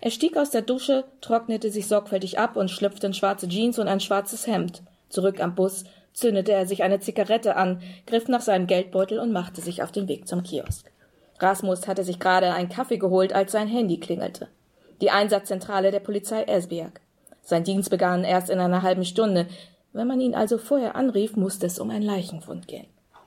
Er stieg aus der Dusche, trocknete sich sorgfältig ab und schlüpfte in schwarze Jeans und ein schwarzes Hemd. Zurück am Bus zündete er sich eine Zigarette an, griff nach seinem Geldbeutel und machte sich auf den Weg zum Kiosk. Rasmus hatte sich gerade einen Kaffee geholt, als sein Handy klingelte. Die Einsatzzentrale der Polizei Esbjerg. Sein Dienst begann erst in einer halben Stunde. Wenn man ihn also vorher anrief, musste es um einen Leichenfund gehen.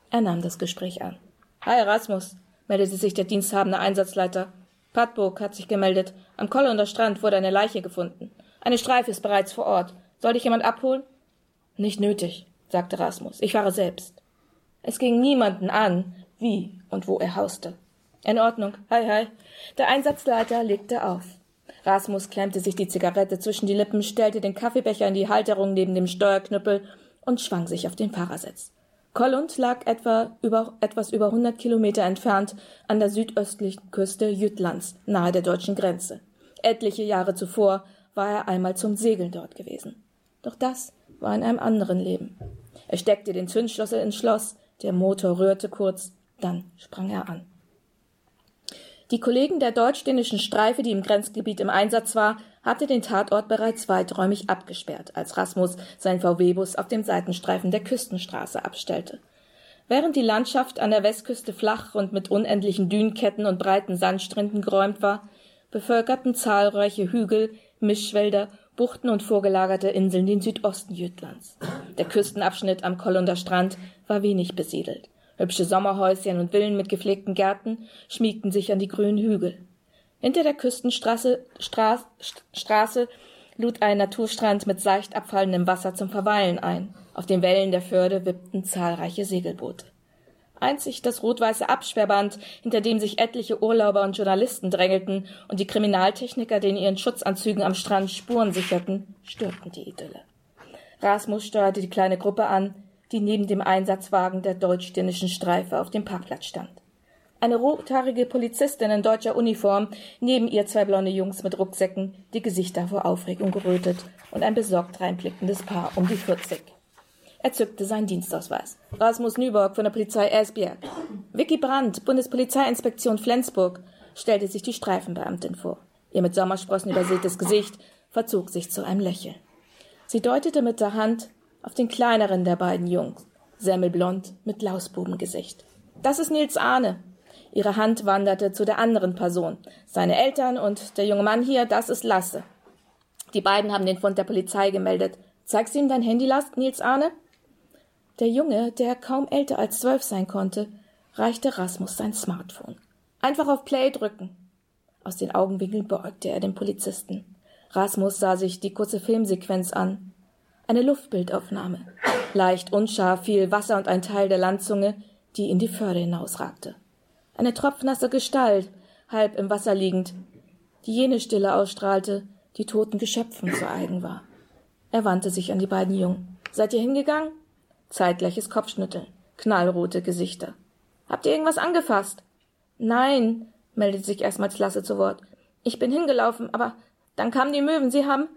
Er nahm das Gespräch an. Hi, Rasmus, meldete sich der diensthabende Einsatzleiter. Padburg hat sich gemeldet. Am Kollunder Strand wurde eine Leiche gefunden. Eine Streife ist bereits vor Ort. Soll dich jemand abholen? Nicht nötig, sagte Rasmus. Ich fahre selbst. Es ging niemanden an, wie und wo er hauste. In Ordnung. Hi, hi. Der Einsatzleiter legte auf. Rasmus klemmte sich die Zigarette zwischen die Lippen, stellte den Kaffeebecher in die Halterung neben dem Steuerknüppel und schwang sich auf den Fahrersitz. Kollund lag etwa über, etwas über 100 Kilometer entfernt an der südöstlichen Küste Jütlands, nahe der deutschen Grenze. Etliche Jahre zuvor war er einmal zum Segeln dort gewesen. Doch das war in einem anderen Leben. Er steckte den Zündschlüssel ins Schloss, der Motor rührte kurz, dann sprang er an. Die Kollegen der deutsch-dänischen Streife, die im Grenzgebiet im Einsatz war, hatte den Tatort bereits weiträumig abgesperrt, als Rasmus sein VW-Bus auf dem Seitenstreifen der Küstenstraße abstellte. Während die Landschaft an der Westküste flach und mit unendlichen Dünenketten und breiten Sandstränden geräumt war, bevölkerten zahlreiche Hügel, Mischwälder, Buchten und vorgelagerte Inseln den Südosten Jütlands. Der Küstenabschnitt am Kollunder Strand war wenig besiedelt. Hübsche Sommerhäuschen und Villen mit gepflegten Gärten schmiegten sich an die grünen Hügel. Hinter der Küstenstraße Straß, Straße lud ein Naturstrand mit seicht abfallendem Wasser zum Verweilen ein. Auf den Wellen der Förde wippten zahlreiche Segelboote. Einzig das rot-weiße Absperrband, hinter dem sich etliche Urlauber und Journalisten drängelten und die Kriminaltechniker, die in ihren Schutzanzügen am Strand Spuren sicherten, störten die Idylle. Rasmus steuerte die kleine Gruppe an, die neben dem Einsatzwagen der deutsch-dänischen Streife auf dem Parkplatz stand. Eine rothaarige Polizistin in deutscher Uniform, neben ihr zwei blonde Jungs mit Rucksäcken, die Gesichter vor Aufregung gerötet und ein besorgt reinblickendes Paar um die 40. Er zückte seinen Dienstausweis. Rasmus Nüborg von der Polizei Esbjerg. Vicky Brandt, Bundespolizeiinspektion Flensburg, stellte sich die Streifenbeamtin vor. Ihr mit Sommersprossen übersätes Gesicht verzog sich zu einem Lächeln. Sie deutete mit der Hand auf den kleineren der beiden Jungs, semmelblond mit Lausbubengesicht. Das ist Nils Ahne. Ihre Hand wanderte zu der anderen Person. Seine Eltern und der junge Mann hier, das ist Lasse. Die beiden haben den Fund der Polizei gemeldet. Zeigst ihm dein Handy, Nils Ahne? Der Junge, der kaum älter als zwölf sein konnte, reichte Rasmus sein Smartphone. Einfach auf Play drücken. Aus den Augenwinkeln beäugte er den Polizisten. Rasmus sah sich die kurze Filmsequenz an. Eine Luftbildaufnahme. Leicht unscharf fiel Wasser und ein Teil der Landzunge, die in die Förde hinausragte. Eine tropfnasse Gestalt, halb im Wasser liegend, die jene Stille ausstrahlte, die toten Geschöpfen zu eigen war. Er wandte sich an die beiden Jungen. Seid ihr hingegangen? Zeitgleiches Kopfschnütteln, knallrote Gesichter. Habt ihr irgendwas angefasst? Nein, meldete sich erstmals Lasse zu Wort. Ich bin hingelaufen, aber dann kamen die Möwen. Sie haben.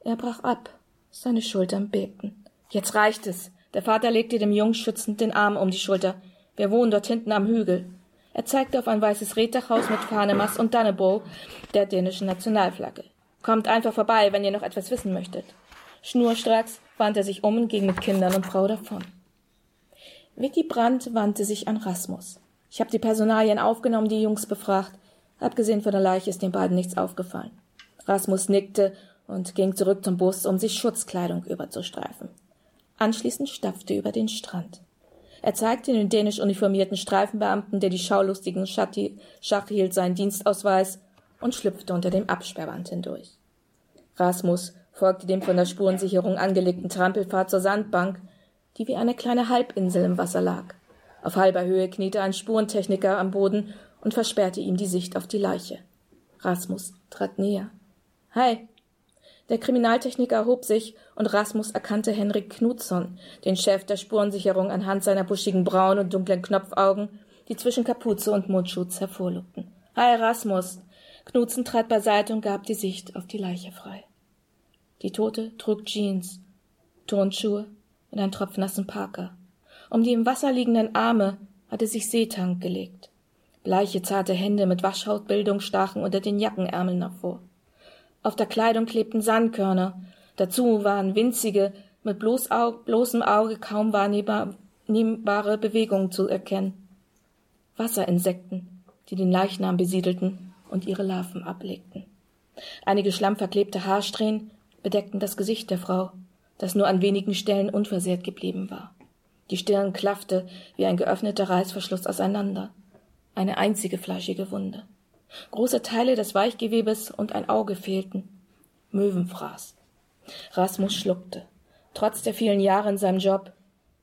Er brach ab. Seine Schultern bebten. Jetzt reicht es. Der Vater legte dem Jungen schützend den Arm um die Schulter. Wir wohnen dort hinten am Hügel. Er zeigte auf ein weißes Reddachhaus mit Fahnemast und Dannebrog, der dänischen Nationalflagge. Kommt einfach vorbei, wenn ihr noch etwas wissen möchtet. Schnurstracks wandte er sich um und ging mit Kindern und Frau davon. Vicky Brandt wandte sich an Rasmus. Ich habe die Personalien aufgenommen, die Jungs befragt. Abgesehen von der Leiche ist den beiden nichts aufgefallen. Rasmus nickte und ging zurück zum Bus, um sich Schutzkleidung überzustreifen. Anschließend stapfte über den Strand. Er zeigte den dänisch uniformierten Streifenbeamten, der die Schaulustigen Schach hielt, seinen Dienstausweis und schlüpfte unter dem Absperrband hindurch. Rasmus folgte dem von der Spurensicherung angelegten Trampelpfad zur Sandbank, die wie eine kleine Halbinsel im Wasser lag. Auf halber Höhe kniete ein Spurentechniker am Boden und versperrte ihm die Sicht auf die Leiche. Rasmus trat näher. Hi, der Kriminaltechniker erhob sich und Rasmus erkannte Henrik Knutzon, den Chef der Spurensicherung, anhand seiner buschigen Brauen und dunklen Knopfaugen, die zwischen Kapuze und Mundschutz hervorlugten. Hi, Rasmus! Knutzen trat beiseite und gab die Sicht auf die Leiche frei. Die Tote trug Jeans, Turnschuhe und einen tropfnassen Parker. Um die im Wasser liegenden Arme hatte sich Seetank gelegt. Bleiche, zarte Hände mit Waschhautbildung stachen unter den Jackenärmeln hervor. Auf der Kleidung klebten Sandkörner. Dazu waren winzige, mit bloß Au bloßem Auge kaum wahrnehmbare Bewegungen zu erkennen. Wasserinsekten, die den Leichnam besiedelten und ihre Larven ablegten. Einige schlammverklebte Haarsträhnen bedeckten das Gesicht der Frau, das nur an wenigen Stellen unversehrt geblieben war. Die Stirn klaffte wie ein geöffneter Reißverschluss auseinander. Eine einzige fleischige Wunde. Große Teile des Weichgewebes und ein Auge fehlten. Möwenfraß. Rasmus schluckte. Trotz der vielen Jahre in seinem Job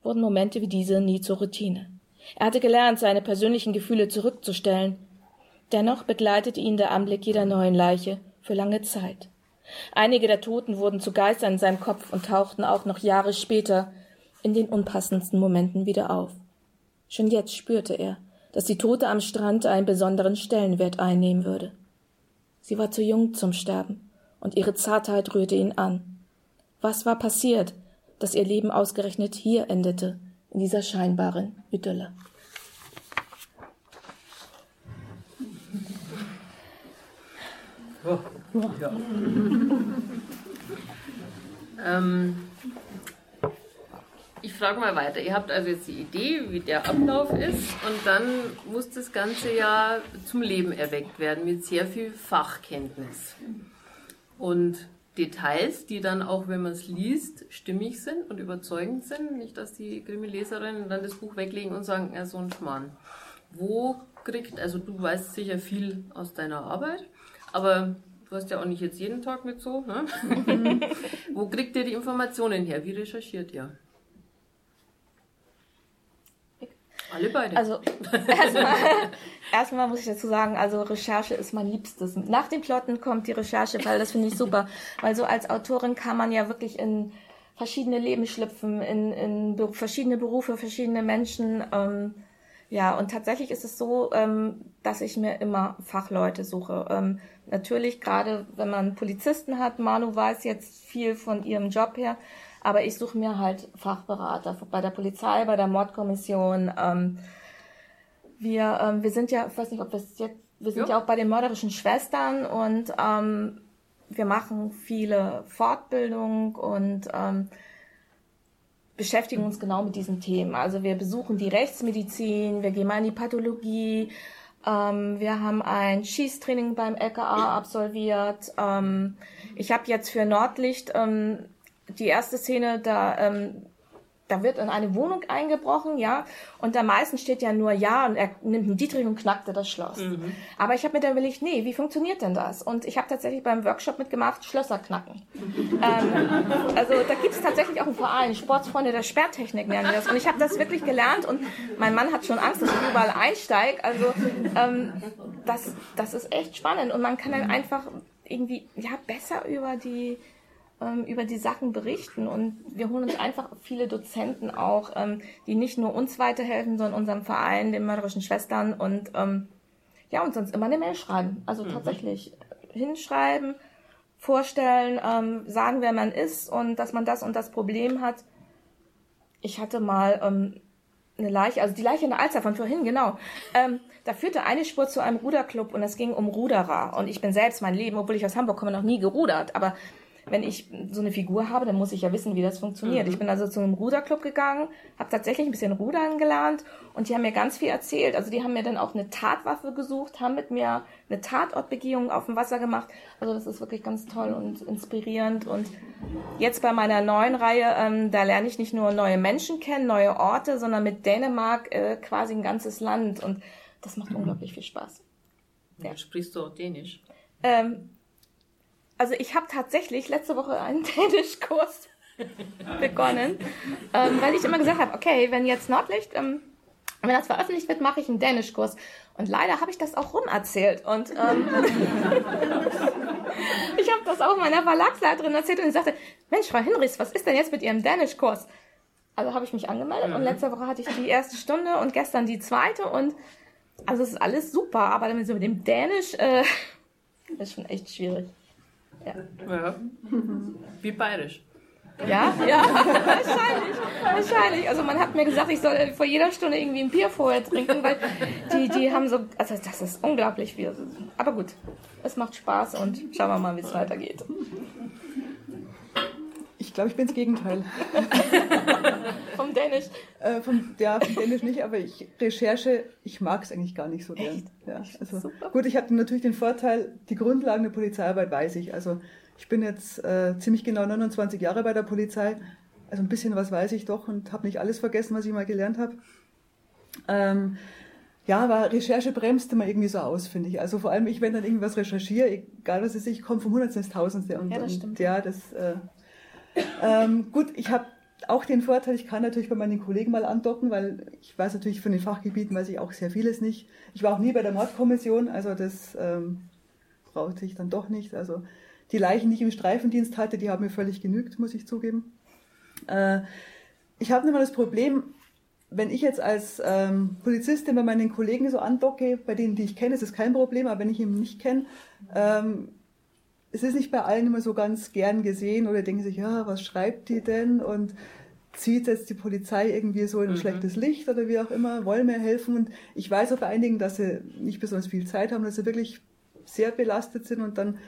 wurden Momente wie diese nie zur Routine. Er hatte gelernt, seine persönlichen Gefühle zurückzustellen. Dennoch begleitete ihn der Anblick jeder neuen Leiche für lange Zeit. Einige der Toten wurden zu Geistern in seinem Kopf und tauchten auch noch Jahre später in den unpassendsten Momenten wieder auf. Schon jetzt spürte er, dass die Tote am Strand einen besonderen Stellenwert einnehmen würde. Sie war zu jung zum Sterben, und ihre Zartheit rührte ihn an. Was war passiert, dass ihr Leben ausgerechnet hier endete, in dieser scheinbaren Idylle? Oh, ja. ähm, ich frage mal weiter. Ihr habt also jetzt die Idee, wie der Ablauf ist, und dann muss das Ganze ja zum Leben erweckt werden mit sehr viel Fachkenntnis. Und Details, die dann auch, wenn man es liest, stimmig sind und überzeugend sind. Nicht, dass die Krimi-Leserinnen dann das Buch weglegen und sagen, ja, so ein Schmarrn. Wo kriegt, also du weißt sicher viel aus deiner Arbeit, aber du hast ja auch nicht jetzt jeden Tag mit so, ne? Wo kriegt ihr die Informationen her? Wie recherchiert ihr? Alle beide. Also erstmal, erstmal muss ich dazu sagen, also Recherche ist mein Liebstes. Nach den Plotten kommt die Recherche, weil das finde ich super. Weil so als Autorin kann man ja wirklich in verschiedene Leben schlüpfen, in, in verschiedene Berufe, verschiedene Menschen. Ähm, ja, und tatsächlich ist es so, ähm, dass ich mir immer Fachleute suche. Ähm, natürlich, gerade wenn man Polizisten hat, Manu weiß jetzt viel von ihrem Job her, aber ich suche mir halt Fachberater bei der Polizei, bei der Mordkommission. Ähm, wir, ähm, wir sind ja, ich weiß nicht, ob wir es jetzt, wir sind ja. ja auch bei den mörderischen Schwestern und ähm, wir machen viele Fortbildungen und ähm, beschäftigen uns genau mit diesen Themen. Also wir besuchen die Rechtsmedizin, wir gehen mal in die Pathologie, ähm, wir haben ein Schießtraining beim LKA absolviert. Ähm, ich habe jetzt für Nordlicht ähm, die erste Szene, da ähm, da wird in eine Wohnung eingebrochen, ja, und da meisten steht ja nur ja und er nimmt einen Dietrich und knackte das Schloss. Mhm. Aber ich habe mir dann überlegt, nee, wie funktioniert denn das? Und ich habe tatsächlich beim Workshop mitgemacht, Schlösser knacken. ähm, also da gibt es tatsächlich auch einen Verein, Sportsfreunde der Sperrtechnik nennen wir das. Und ich habe das wirklich gelernt und mein Mann hat schon Angst, dass ich überall einsteige. Also ähm, das, das ist echt spannend und man kann dann einfach irgendwie ja besser über die ähm, über die Sachen berichten. Und wir holen uns einfach viele Dozenten auch, ähm, die nicht nur uns weiterhelfen, sondern unserem Verein, den mörderischen Schwestern und ähm, ja, und sonst immer eine Mail schreiben. Also mhm. tatsächlich hinschreiben, vorstellen, ähm, sagen, wer man ist und dass man das und das Problem hat. Ich hatte mal ähm, eine Leiche, also die Leiche in der Alster von vorhin, genau. Ähm, da führte eine Spur zu einem Ruderclub und es ging um Ruderer. Und ich bin selbst mein Leben, obwohl ich aus Hamburg komme, noch nie gerudert. Aber wenn ich so eine Figur habe, dann muss ich ja wissen, wie das funktioniert. Mhm. Ich bin also zu einem Ruderclub gegangen, habe tatsächlich ein bisschen Rudern gelernt und die haben mir ganz viel erzählt. Also die haben mir dann auch eine Tatwaffe gesucht, haben mit mir eine Tatortbegehung auf dem Wasser gemacht. Also das ist wirklich ganz toll und inspirierend. Und jetzt bei meiner neuen Reihe, ähm, da lerne ich nicht nur neue Menschen kennen, neue Orte, sondern mit Dänemark äh, quasi ein ganzes Land. Und das macht unglaublich viel Spaß. Ja. Sprichst du auch Dänisch? Ähm, also ich habe tatsächlich letzte Woche einen Dänischkurs begonnen, ähm, weil ich immer gesagt habe, okay, wenn jetzt Nordlicht, ähm, wenn das veröffentlicht wird, mache ich einen Dänischkurs. Und leider habe ich das auch rumerzählt. Und ähm, ich habe das auch meiner Verlagsleiterin erzählt und sie sagte, Mensch, Frau Hinrichs, was ist denn jetzt mit Ihrem Dänischkurs? Also habe ich mich angemeldet und letzte Woche hatte ich die erste Stunde und gestern die zweite und also es ist alles super, aber mit dem Dänisch äh, ist schon echt schwierig. Ja. ja. Wie bayerisch. Ja, ja, wahrscheinlich, wahrscheinlich. Also man hat mir gesagt, ich soll vor jeder Stunde irgendwie ein Bier vorher trinken, weil die, die haben so, also das ist unglaublich. Aber gut, es macht Spaß und schauen wir mal, wie es weitergeht. Ich glaube, ich bin das Gegenteil. vom Dänisch? Äh, vom, ja, vom Dänisch nicht, aber ich, Recherche, ich mag es eigentlich gar nicht so gern. Ja, also, gut, ich habe natürlich den Vorteil, die Grundlagen der Polizeiarbeit weiß ich. Also ich bin jetzt äh, ziemlich genau 29 Jahre bei der Polizei. Also ein bisschen was weiß ich doch und habe nicht alles vergessen, was ich mal gelernt habe. Ähm, ja, aber Recherche bremst immer irgendwie so aus, finde ich. Also vor allem ich, wenn dann irgendwas recherchiere, egal was es ist, ich komme vom Hundertsten ins Tausendste. Und, ja, das stimmt. Und, ja, das, äh, ähm, gut, ich habe auch den Vorteil, ich kann natürlich bei meinen Kollegen mal andocken, weil ich weiß natürlich von den Fachgebieten weiß ich auch sehr vieles nicht. Ich war auch nie bei der Mordkommission, also das ähm, brauchte ich dann doch nicht. Also die Leichen, die ich im Streifendienst hatte, die haben mir völlig genügt, muss ich zugeben. Äh, ich habe immer das Problem, wenn ich jetzt als ähm, Polizistin bei meinen Kollegen so andocke, bei denen, die ich kenne, ist es kein Problem, aber wenn ich ihn nicht kenne, ähm, es ist nicht bei allen immer so ganz gern gesehen oder denken sich, ja, was schreibt die denn und zieht jetzt die Polizei irgendwie so in ein mhm. schlechtes Licht oder wie auch immer, wollen mir helfen und ich weiß auch bei einigen, dass sie nicht besonders viel Zeit haben, dass sie wirklich sehr belastet sind und dann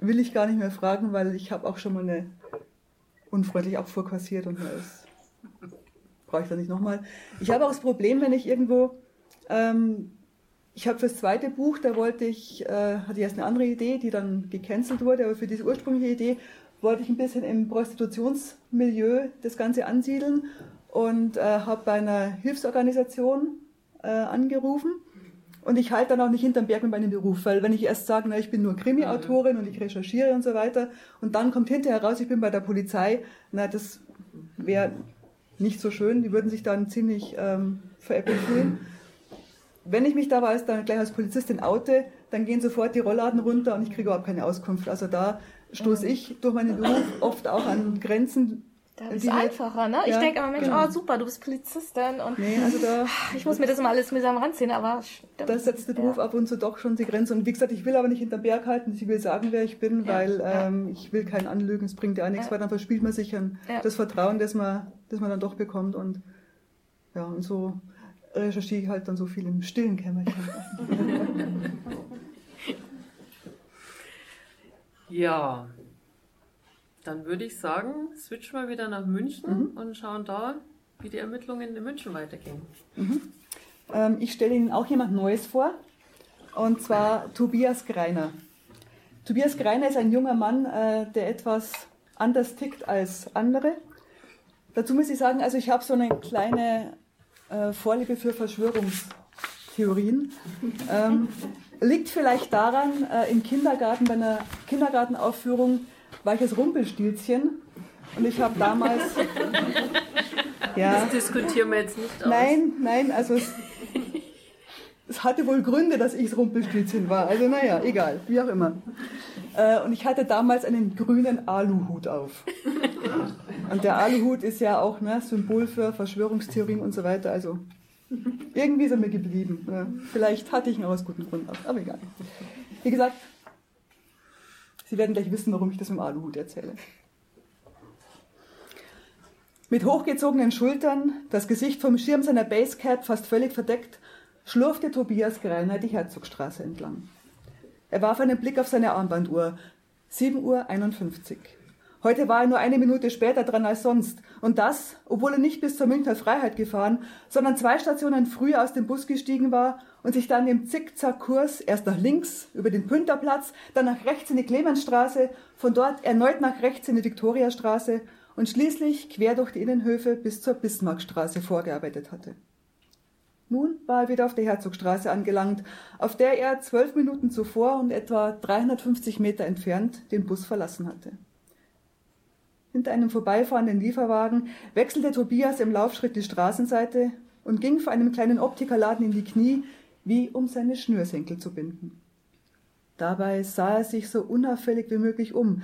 will ich gar nicht mehr fragen, weil ich habe auch schon mal eine unfreundliche Abfuhr kassiert und das brauche ich dann nicht nochmal. Ich habe auch das Problem, wenn ich irgendwo, ähm, ich habe fürs zweite Buch, da wollte ich, äh, hatte ich erst eine andere Idee, die dann gecancelt wurde, aber für diese ursprüngliche Idee wollte ich ein bisschen im Prostitutionsmilieu das Ganze ansiedeln und äh, habe bei einer Hilfsorganisation äh, angerufen und ich halte dann auch nicht hinterm Berg mit meinem Beruf, weil wenn ich erst sage, na, ich bin nur Krimi-Autorin und ich recherchiere und so weiter, und dann kommt hinterher raus, ich bin bei der Polizei, na, das wäre nicht so schön, die würden sich dann ziemlich ähm, veräppelt fühlen. Wenn ich mich da als, dann gleich als Polizistin oute, dann gehen sofort die Rollladen runter und ich kriege überhaupt keine Auskunft. Also da stoße ich durch meinen Beruf oft auch an Grenzen, da ist es einfacher, ne? Ja, ich denke immer, Mensch, genau. oh super, du bist Polizistin und nee, also da, ich muss mir das immer alles mühsam ranziehen, aber stimmt. Da setzt der Beruf ja. ab und zu doch schon die Grenze. Und wie gesagt, ich will aber nicht hinterm Berg halten, ich will sagen, wer ich bin, ja, weil ähm, ich will keinen anlügen, es bringt ja nichts, weil dann verspielt man sich an das Vertrauen, das man, das man dann doch bekommt. Und ja, und so recherchiere ich halt dann so viel im stillen Kämmerchen. ja, dann würde ich sagen, switchen wir wieder nach München mhm. und schauen da, wie die Ermittlungen in München weitergehen. Mhm. Ähm, ich stelle Ihnen auch jemand Neues vor, und zwar Tobias Greiner. Tobias Greiner ist ein junger Mann, äh, der etwas anders tickt als andere. Dazu muss ich sagen, also ich habe so eine kleine äh, Vorliebe für Verschwörungstheorien. Ähm, liegt vielleicht daran, äh, im Kindergarten, bei einer Kindergartenaufführung war ich als Rumpelstilzchen und ich habe damals. ja, das diskutieren wir jetzt nicht aus. Nein, nein, also es, es hatte wohl Gründe, dass ich das Rumpelstilzchen war. Also naja, egal, wie auch immer. Äh, und ich hatte damals einen grünen Aluhut auf. Und der Aluhut ist ja auch ne, Symbol für Verschwörungstheorien und so weiter. Also irgendwie er mir geblieben. Vielleicht hatte ich ihn aus guten Gründen, aber egal. Wie gesagt, Sie werden gleich wissen, warum ich das dem Aluhut erzähle. Mit hochgezogenen Schultern, das Gesicht vom Schirm seiner Basecap fast völlig verdeckt, schlurfte Tobias Greiner die Herzogstraße entlang. Er warf einen Blick auf seine Armbanduhr. 7.51 Uhr. Heute war er nur eine Minute später dran als sonst. Und das, obwohl er nicht bis zur Münchner Freiheit gefahren, sondern zwei Stationen früher aus dem Bus gestiegen war und sich dann im Zickzackkurs erst nach links über den Pünterplatz, dann nach rechts in die Clemensstraße, von dort erneut nach rechts in die Viktoriastraße und schließlich quer durch die Innenhöfe bis zur Bismarckstraße vorgearbeitet hatte. Nun war er wieder auf der Herzogstraße angelangt, auf der er zwölf Minuten zuvor und etwa 350 Meter entfernt den Bus verlassen hatte. Hinter einem vorbeifahrenden Lieferwagen wechselte Tobias im Laufschritt die Straßenseite und ging vor einem kleinen Optikerladen in die Knie, wie um seine Schnürsenkel zu binden. Dabei sah er sich so unauffällig wie möglich um,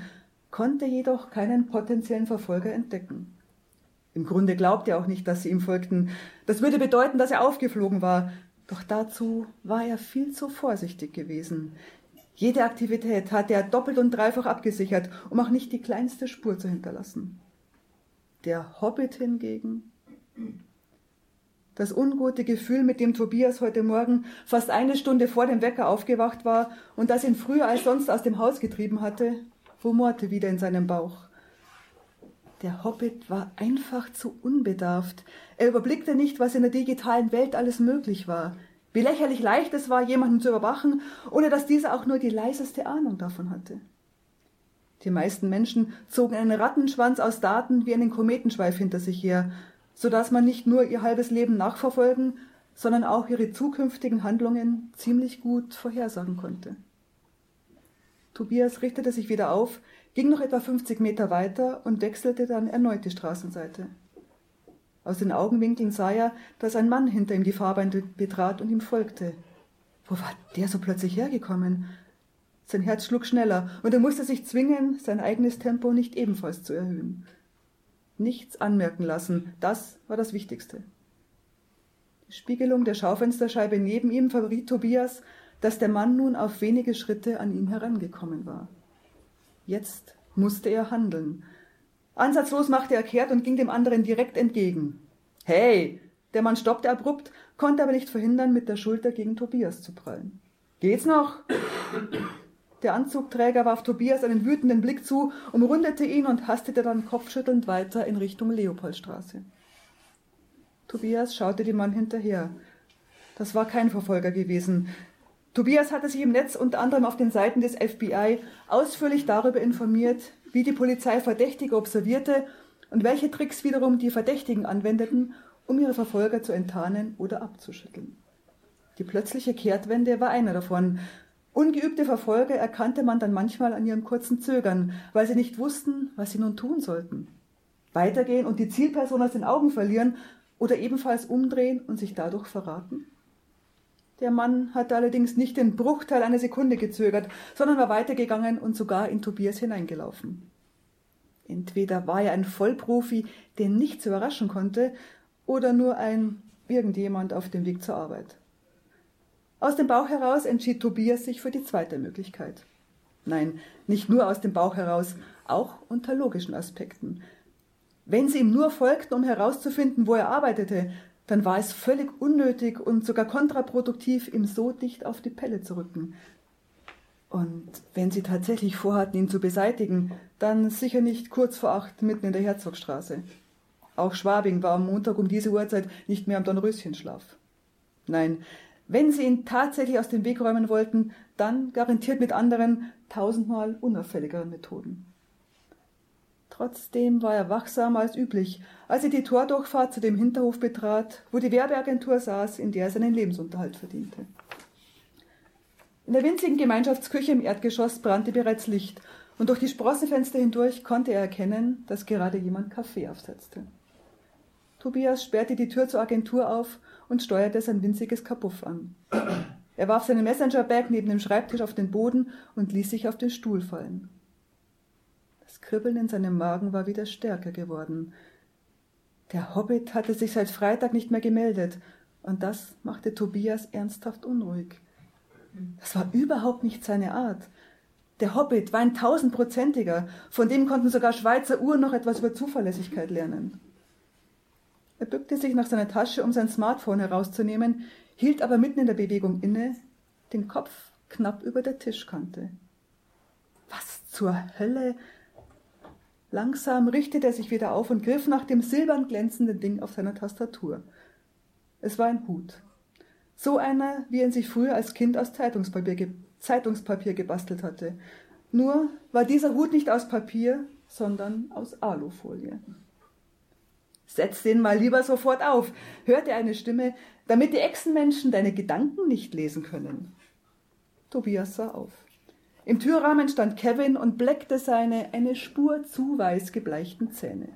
konnte jedoch keinen potenziellen Verfolger entdecken. Im Grunde glaubte er auch nicht, dass sie ihm folgten. Das würde bedeuten, dass er aufgeflogen war. Doch dazu war er viel zu vorsichtig gewesen. Jede Aktivität hatte er doppelt und dreifach abgesichert, um auch nicht die kleinste Spur zu hinterlassen. Der Hobbit hingegen das ungute Gefühl, mit dem Tobias heute Morgen fast eine Stunde vor dem Wecker aufgewacht war und das ihn früher als sonst aus dem Haus getrieben hatte, rumorte wieder in seinem Bauch. Der Hobbit war einfach zu unbedarft. Er überblickte nicht, was in der digitalen Welt alles möglich war. Wie lächerlich leicht es war, jemanden zu überwachen, ohne dass dieser auch nur die leiseste Ahnung davon hatte. Die meisten Menschen zogen einen Rattenschwanz aus Daten wie einen Kometenschweif hinter sich her, so dass man nicht nur ihr halbes Leben nachverfolgen, sondern auch ihre zukünftigen Handlungen ziemlich gut vorhersagen konnte. Tobias richtete sich wieder auf, ging noch etwa 50 Meter weiter und wechselte dann erneut die Straßenseite. Aus den Augenwinkeln sah er, dass ein Mann hinter ihm die Fahrbahn betrat und ihm folgte. Wo war der so plötzlich hergekommen? Sein Herz schlug schneller, und er musste sich zwingen, sein eigenes Tempo nicht ebenfalls zu erhöhen. Nichts anmerken lassen, das war das Wichtigste. Die Spiegelung der Schaufensterscheibe neben ihm verriet Tobias, dass der Mann nun auf wenige Schritte an ihn herangekommen war. Jetzt musste er handeln. Ansatzlos machte er kehrt und ging dem anderen direkt entgegen. Hey! Der Mann stoppte abrupt, konnte aber nicht verhindern, mit der Schulter gegen Tobias zu prallen. Geht's noch? Der Anzugträger warf Tobias einen wütenden Blick zu, umrundete ihn und hastete dann kopfschüttelnd weiter in Richtung Leopoldstraße. Tobias schaute dem Mann hinterher. Das war kein Verfolger gewesen. Tobias hatte sich im Netz unter anderem auf den Seiten des FBI ausführlich darüber informiert, wie die Polizei Verdächtige observierte und welche Tricks wiederum die Verdächtigen anwendeten, um ihre Verfolger zu enttarnen oder abzuschütteln. Die plötzliche Kehrtwende war einer davon, Ungeübte Verfolger erkannte man dann manchmal an ihrem kurzen Zögern, weil sie nicht wussten, was sie nun tun sollten. Weitergehen und die Zielperson aus den Augen verlieren oder ebenfalls umdrehen und sich dadurch verraten? Der Mann hatte allerdings nicht den Bruchteil einer Sekunde gezögert, sondern war weitergegangen und sogar in Tobias hineingelaufen. Entweder war er ein Vollprofi, den nichts überraschen konnte, oder nur ein irgendjemand auf dem Weg zur Arbeit. Aus dem Bauch heraus entschied Tobias sich für die zweite Möglichkeit. Nein, nicht nur aus dem Bauch heraus, auch unter logischen Aspekten. Wenn sie ihm nur folgten, um herauszufinden, wo er arbeitete, dann war es völlig unnötig und sogar kontraproduktiv, ihm so dicht auf die Pelle zu rücken. Und wenn sie tatsächlich vorhatten, ihn zu beseitigen, dann sicher nicht kurz vor acht mitten in der Herzogstraße. Auch Schwabing war am Montag um diese Uhrzeit nicht mehr am Dornröschenschlaf. Nein, wenn sie ihn tatsächlich aus dem Weg räumen wollten, dann garantiert mit anderen, tausendmal unauffälligeren Methoden. Trotzdem war er wachsamer als üblich, als er die Tordurchfahrt zu dem Hinterhof betrat, wo die Werbeagentur saß, in der er seinen Lebensunterhalt verdiente. In der winzigen Gemeinschaftsküche im Erdgeschoss brannte bereits Licht, und durch die Sprossefenster hindurch konnte er erkennen, dass gerade jemand Kaffee aufsetzte. Tobias sperrte die Tür zur Agentur auf und steuerte sein winziges Kabuff an. Er warf seinen Messenger-Bag neben dem Schreibtisch auf den Boden und ließ sich auf den Stuhl fallen. Kribbeln in seinem Magen war wieder stärker geworden. Der Hobbit hatte sich seit Freitag nicht mehr gemeldet, und das machte Tobias ernsthaft unruhig. Das war überhaupt nicht seine Art. Der Hobbit war ein tausendprozentiger, von dem konnten sogar Schweizer Uhren noch etwas über Zuverlässigkeit lernen. Er bückte sich nach seiner Tasche, um sein Smartphone herauszunehmen, hielt aber mitten in der Bewegung inne, den Kopf knapp über der Tischkante. Was zur Hölle? Langsam richtete er sich wieder auf und griff nach dem silbern glänzenden Ding auf seiner Tastatur. Es war ein Hut. So einer, wie er sich früher als Kind aus Zeitungspapier, ge Zeitungspapier gebastelt hatte. Nur war dieser Hut nicht aus Papier, sondern aus Alufolie. Setz den mal lieber sofort auf, hörte eine Stimme, damit die Echsenmenschen deine Gedanken nicht lesen können. Tobias sah auf. Im Türrahmen stand Kevin und bleckte seine eine Spur zu weiß gebleichten Zähne.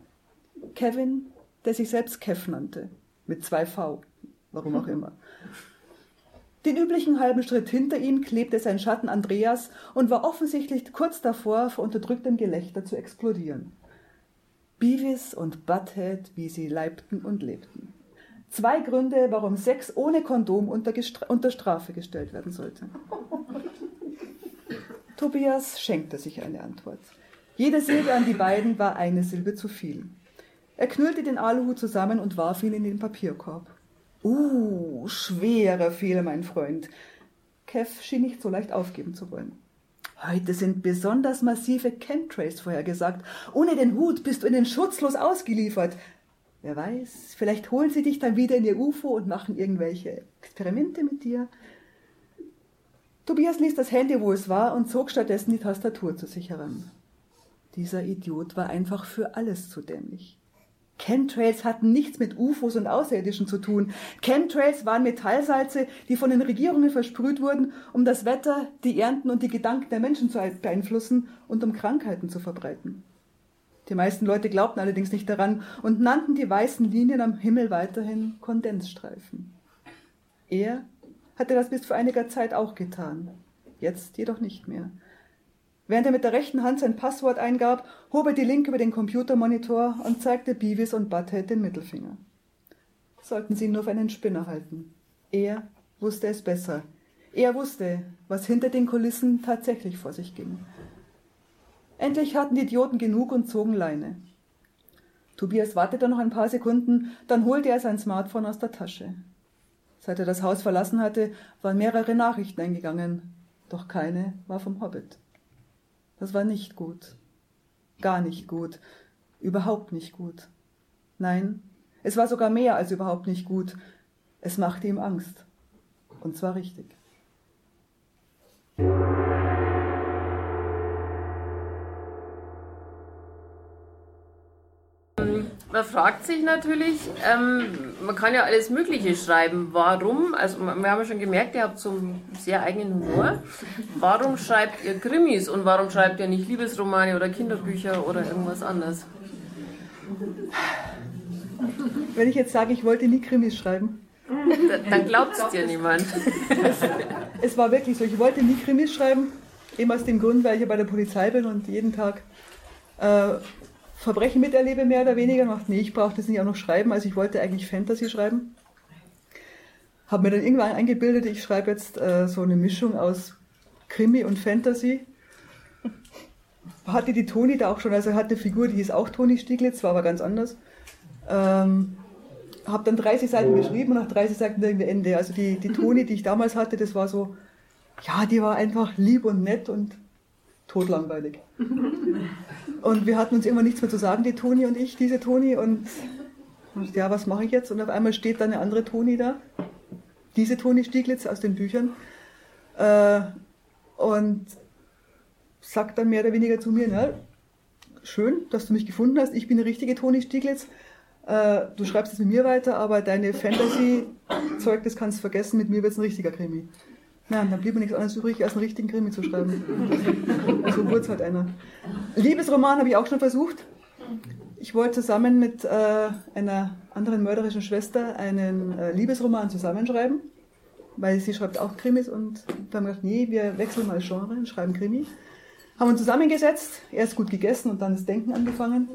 Kevin, der sich selbst Kev nannte, mit zwei V, warum auch immer. Den üblichen halben Schritt hinter ihm klebte sein Schatten Andreas und war offensichtlich kurz davor, vor unterdrücktem Gelächter zu explodieren. Beavis und Butthead, wie sie leibten und lebten. Zwei Gründe, warum Sex ohne Kondom unter, unter Strafe gestellt werden sollte. Tobias schenkte sich eine Antwort. Jede Silbe an die beiden war eine Silbe zu viel. Er knüllte den Aluhut zusammen und warf ihn in den Papierkorb. Uh, schwerer Fehler, mein Freund. Kev schien nicht so leicht aufgeben zu wollen. Heute sind besonders massive Chemtrails vorhergesagt. Ohne den Hut bist du ihnen schutzlos ausgeliefert. Wer weiß, vielleicht holen sie dich dann wieder in ihr UFO und machen irgendwelche Experimente mit dir. Tobias ließ das Handy, wo es war, und zog stattdessen die Tastatur zu sich heran. Dieser Idiot war einfach für alles zu dämlich. Chemtrails hatten nichts mit UFOs und Außerirdischen zu tun. Chemtrails waren Metallsalze, die von den Regierungen versprüht wurden, um das Wetter, die Ernten und die Gedanken der Menschen zu beeinflussen und um Krankheiten zu verbreiten. Die meisten Leute glaubten allerdings nicht daran und nannten die weißen Linien am Himmel weiterhin Kondensstreifen. Er hatte das bis vor einiger Zeit auch getan, jetzt jedoch nicht mehr. Während er mit der rechten Hand sein Passwort eingab, hob er die linke über den Computermonitor und zeigte Beavis und Butthead den Mittelfinger. Sollten sie ihn nur für einen Spinner halten. Er wusste es besser. Er wusste, was hinter den Kulissen tatsächlich vor sich ging. Endlich hatten die Idioten genug und zogen Leine. Tobias wartete noch ein paar Sekunden, dann holte er sein Smartphone aus der Tasche. Seit er das Haus verlassen hatte, waren mehrere Nachrichten eingegangen, doch keine war vom Hobbit. Das war nicht gut. Gar nicht gut. Überhaupt nicht gut. Nein, es war sogar mehr als überhaupt nicht gut. Es machte ihm Angst. Und zwar richtig. Man fragt sich natürlich, ähm, man kann ja alles Mögliche schreiben. Warum? Also wir haben ja schon gemerkt, ihr habt so einen sehr eigenen Humor. Warum schreibt ihr Krimis und warum schreibt ihr nicht Liebesromane oder Kinderbücher oder irgendwas anderes? Wenn ich jetzt sage, ich wollte nie Krimis schreiben. Dann glaubt es dir niemand. Es, es war wirklich so, ich wollte nie Krimis schreiben. Eben aus dem Grund, weil ich ja bei der Polizei bin und jeden Tag äh, Verbrechen miterlebe, mehr oder weniger. Macht, nee, ich brauche das nicht auch noch schreiben. Also ich wollte eigentlich Fantasy schreiben. Habe mir dann irgendwann eingebildet, ich schreibe jetzt äh, so eine Mischung aus Krimi und Fantasy. Hatte die Toni da auch schon, also hatte eine Figur, die hieß auch Toni Stieglitz, war aber ganz anders. Ähm, habe dann 30 Seiten geschrieben und nach 30 Seiten irgendwie Ende. Also die, die Toni, die ich damals hatte, das war so, ja, die war einfach lieb und nett und totlangweilig. Und wir hatten uns immer nichts mehr zu sagen, die Toni und ich, diese Toni. Und, ja, was mache ich jetzt? Und auf einmal steht da eine andere Toni da. Diese Toni Stieglitz aus den Büchern. Äh, und sagt dann mehr oder weniger zu mir, na, schön, dass du mich gefunden hast. Ich bin eine richtige Toni Stieglitz. Äh, du schreibst jetzt mit mir weiter, aber deine Fantasy-Zeug, das kannst du vergessen. Mit mir wird es ein richtiger Krimi. Ja, dann blieb mir nichts anderes übrig, als einen richtigen Krimi zu schreiben. so wurde es halt einer. Liebesroman habe ich auch schon versucht. Ich wollte zusammen mit äh, einer anderen mörderischen Schwester einen äh, Liebesroman zusammenschreiben, weil sie schreibt auch Krimis und wir haben gedacht, nee, wir wechseln mal Genre und schreiben Krimi. Haben uns zusammengesetzt, erst gut gegessen und dann das Denken angefangen.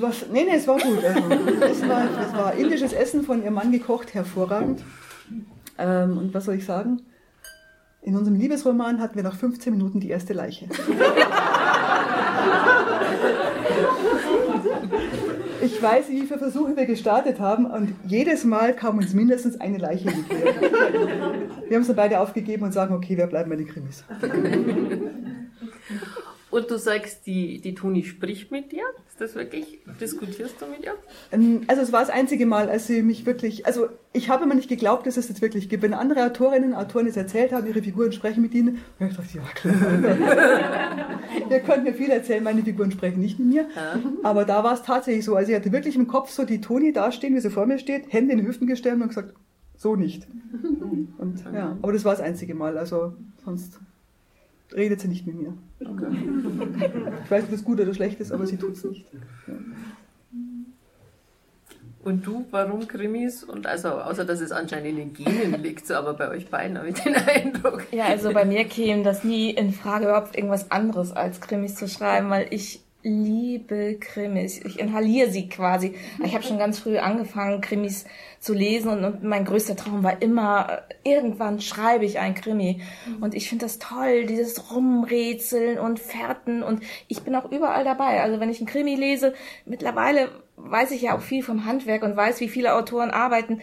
Was, nee, nee, es war gut. Also, es, war, es war indisches Essen von ihrem Mann gekocht, hervorragend. Ähm, und was soll ich sagen? In unserem Liebesroman hatten wir nach 15 Minuten die erste Leiche. Ich weiß, wie viele Versuche wir gestartet haben und jedes Mal kam uns mindestens eine Leiche entgegen. Wir haben es dann beide aufgegeben und sagen, okay, wir bleiben bei den Krimis. Und du sagst, die, die Toni spricht mit dir? Ist das wirklich? Diskutierst du mit ihr? Ähm, also es war das einzige Mal, als sie mich wirklich, also ich habe immer nicht geglaubt, dass es das wirklich gibt. Wenn andere Autorinnen, Autoren es erzählt haben, ihre Figuren sprechen mit ihnen, ich dachte, ja klar. Ihr könnt mir viel erzählen, meine Figuren sprechen nicht mit mir. Aber da war es tatsächlich so. Also ich hatte wirklich im Kopf so die Toni dastehen, wie sie vor mir steht, Hände in den Hüften gestemmt und gesagt, so nicht. Und ja, aber das war das einzige Mal. Also sonst redet sie nicht mit mir. Okay. Ich weiß nicht, ob das gut oder schlecht ist, aber sie tut es nicht. Ja. Und du, warum Krimis? Und also, außer dass es anscheinend in den Genen liegt, so, aber bei euch beiden habe ich den Eindruck. Ja, also bei mir käme das nie in Frage, überhaupt irgendwas anderes als Krimis zu schreiben, weil ich liebe Krimis. Ich inhaliere sie quasi. Ich habe schon ganz früh angefangen, Krimis zu lesen und, und, mein größter Traum war immer, irgendwann schreibe ich ein Krimi. Und ich finde das toll, dieses Rumrätseln und Fährten und ich bin auch überall dabei. Also wenn ich ein Krimi lese, mittlerweile weiß ich ja auch viel vom Handwerk und weiß, wie viele Autoren arbeiten.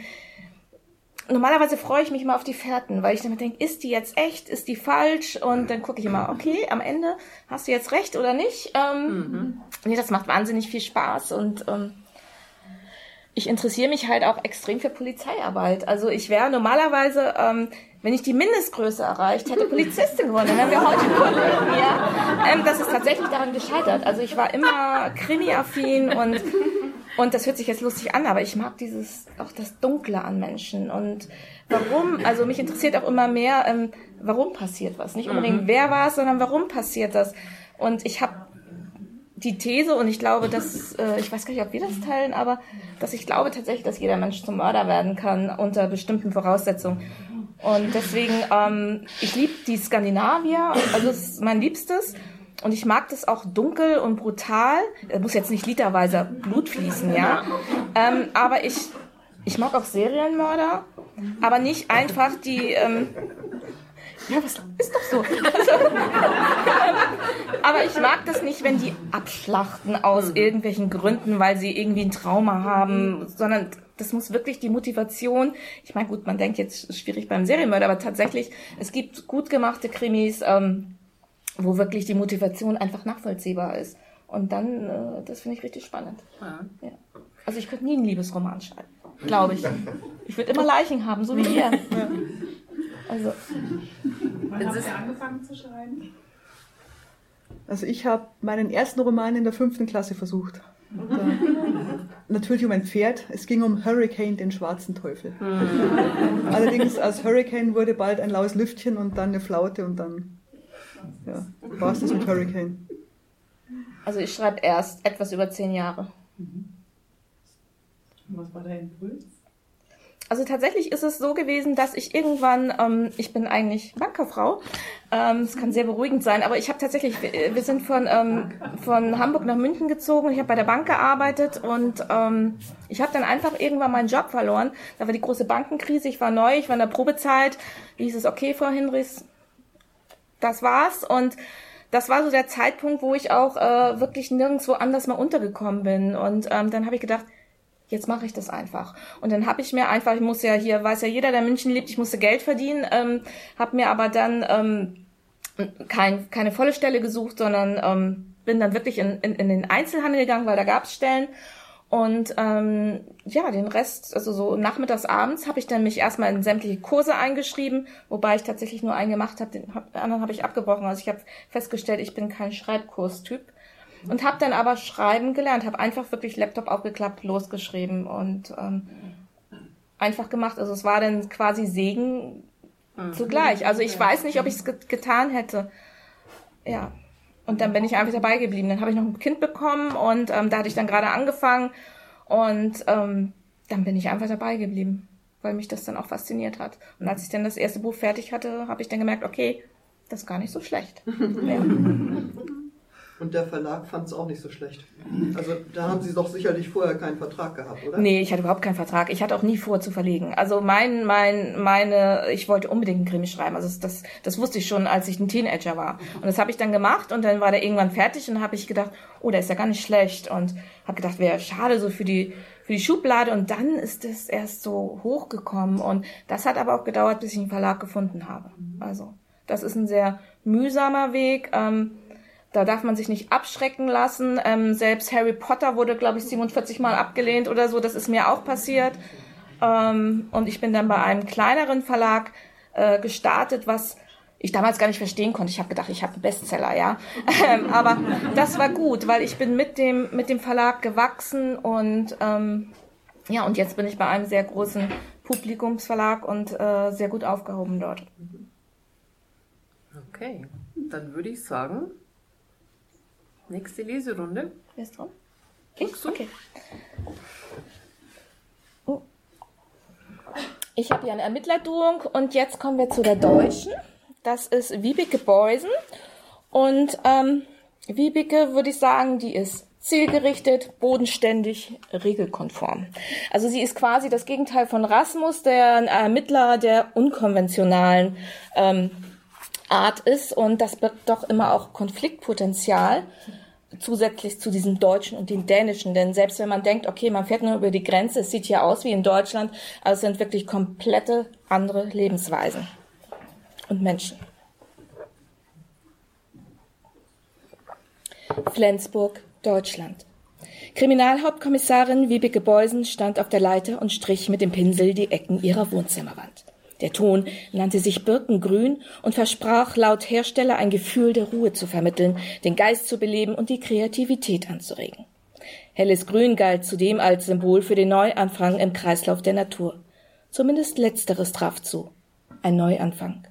Normalerweise freue ich mich mal auf die Fährten, weil ich damit denke, ist die jetzt echt, ist die falsch? Und dann gucke ich immer, okay, am Ende hast du jetzt recht oder nicht? Ähm, mhm. Nee, das macht wahnsinnig viel Spaß und ähm, ich interessiere mich halt auch extrem für Polizeiarbeit. Also ich wäre normalerweise, ähm, wenn ich die Mindestgröße erreicht hätte, Polizistin geworden. Dann wären wir heute Kunden hier. Ähm, das ist tatsächlich daran gescheitert. Also ich war immer krimi-affin und und das hört sich jetzt lustig an, aber ich mag dieses, auch das Dunkle an Menschen. Und warum, also mich interessiert auch immer mehr, ähm, warum passiert was. Nicht unbedingt mhm. wer war es, sondern warum passiert das. Und ich habe die These, und ich glaube, dass, äh, ich weiß gar nicht, ob wir das teilen, aber dass ich glaube tatsächlich, dass jeder Mensch zum Mörder werden kann unter bestimmten Voraussetzungen. Und deswegen, ähm, ich liebe die Skandinavier, also es ist mein Liebstes. Und ich mag das auch dunkel und brutal. Es muss jetzt nicht literweise Blut fließen, ja. Ähm, aber ich, ich mag auch Serienmörder, aber nicht einfach die. Ähm, ja, was ist doch so. Also, aber ich mag das nicht, wenn die abschlachten aus irgendwelchen Gründen, weil sie irgendwie ein Trauma haben, sondern das muss wirklich die Motivation. Ich meine, gut, man denkt jetzt schwierig beim Serienmörder, aber tatsächlich, es gibt gut gemachte Krimis. Ähm, wo wirklich die Motivation einfach nachvollziehbar ist. Und dann, äh, das finde ich richtig spannend. Ja. ja. Also ich könnte nie einen Liebesroman schreiben, glaube ich. Ich würde immer Leichen haben, so wie ihr. Ja. Also. Wann habt ihr angefangen zu schreiben? Also ich habe meinen ersten Roman in der fünften Klasse versucht. Und, äh, natürlich um ein Pferd. Es ging um Hurricane, den schwarzen Teufel. Mhm. Allerdings aus Hurricane wurde bald ein laues Lüftchen und dann eine Flaute und dann ja, war es das mit Hurricane? Also ich schreibe erst etwas über zehn Jahre. Mhm. Was war dein Impuls? Also tatsächlich ist es so gewesen, dass ich irgendwann, ähm, ich bin eigentlich Bankerfrau, ähm, es kann sehr beruhigend sein, aber ich habe tatsächlich, wir sind von, ähm, von Hamburg nach München gezogen ich habe bei der Bank gearbeitet und ähm, ich habe dann einfach irgendwann meinen Job verloren. Da war die große Bankenkrise, ich war neu, ich war in der Probezeit, hieß es, okay, Frau Hinrichs, das war's. Und das war so der Zeitpunkt, wo ich auch äh, wirklich nirgendwo anders mal untergekommen bin. Und ähm, dann habe ich gedacht, jetzt mache ich das einfach. Und dann habe ich mir einfach, ich muss ja hier, weiß ja jeder, der München lebt, ich musste Geld verdienen, ähm, habe mir aber dann ähm, kein, keine volle Stelle gesucht, sondern ähm, bin dann wirklich in, in, in den Einzelhandel gegangen, weil da gab es Stellen und ähm, ja, den Rest, also so nachmittags, abends, habe ich dann mich erstmal in sämtliche Kurse eingeschrieben, wobei ich tatsächlich nur einen gemacht habe, den, hab, den anderen habe ich abgebrochen. Also ich habe festgestellt, ich bin kein Schreibkurstyp. Und habe dann aber schreiben gelernt, habe einfach wirklich Laptop aufgeklappt, losgeschrieben und ähm, einfach gemacht. Also es war dann quasi Segen mhm. zugleich. Also ich weiß nicht, ob ich es get getan hätte. Ja. Und dann bin ich einfach dabei geblieben. Dann habe ich noch ein Kind bekommen und ähm, da hatte ich dann gerade angefangen und ähm, dann bin ich einfach dabei geblieben, weil mich das dann auch fasziniert hat. Und als ich dann das erste Buch fertig hatte, habe ich dann gemerkt, okay, das ist gar nicht so schlecht. ja. Und der Verlag fand es auch nicht so schlecht. Also da haben Sie doch sicherlich vorher keinen Vertrag gehabt, oder? Nee, ich hatte überhaupt keinen Vertrag. Ich hatte auch nie vor zu verlegen. Also mein, mein, meine, ich wollte unbedingt einen Krimi schreiben. Also das, das, wusste ich schon, als ich ein Teenager war. Und das habe ich dann gemacht und dann war der irgendwann fertig und habe ich gedacht, oh, der ist ja gar nicht schlecht. Und habe gedacht, wäre schade so für die, für die Schublade. Und dann ist es erst so hochgekommen. Und das hat aber auch gedauert, bis ich einen Verlag gefunden habe. Also das ist ein sehr mühsamer Weg. Ähm, da darf man sich nicht abschrecken lassen. Ähm, selbst Harry Potter wurde, glaube ich, 47 Mal abgelehnt oder so. Das ist mir auch passiert. Ähm, und ich bin dann bei einem kleineren Verlag äh, gestartet, was ich damals gar nicht verstehen konnte. Ich habe gedacht, ich habe einen Bestseller, ja. Ähm, aber das war gut, weil ich bin mit dem mit dem Verlag gewachsen und ähm, ja und jetzt bin ich bei einem sehr großen Publikumsverlag und äh, sehr gut aufgehoben dort. Okay, dann würde ich sagen, Nächste Leserunde. Wer ist dran? Ich? Okay. Oh. Ich habe hier eine Ermittlerduung und jetzt kommen wir zu der deutschen. Das ist Wiebeke Beusen. Und ähm, Wiebeke würde ich sagen, die ist zielgerichtet, bodenständig, regelkonform. Also sie ist quasi das Gegenteil von Rasmus, der Ermittler der unkonventionalen ähm, Art ist und das birgt doch immer auch Konfliktpotenzial. zusätzlich zu diesem Deutschen und dem Dänischen. Denn selbst wenn man denkt, okay, man fährt nur über die Grenze, es sieht hier aus wie in Deutschland, aber es sind wirklich komplette andere Lebensweisen und Menschen. Flensburg, Deutschland. Kriminalhauptkommissarin Wiebeke Beusen stand auf der Leiter und strich mit dem Pinsel die Ecken ihrer Wohnzimmerwand. Der Ton nannte sich Birkengrün und versprach laut Hersteller ein Gefühl der Ruhe zu vermitteln, den Geist zu beleben und die Kreativität anzuregen. Helles Grün galt zudem als Symbol für den Neuanfang im Kreislauf der Natur. Zumindest letzteres traf zu. Ein Neuanfang.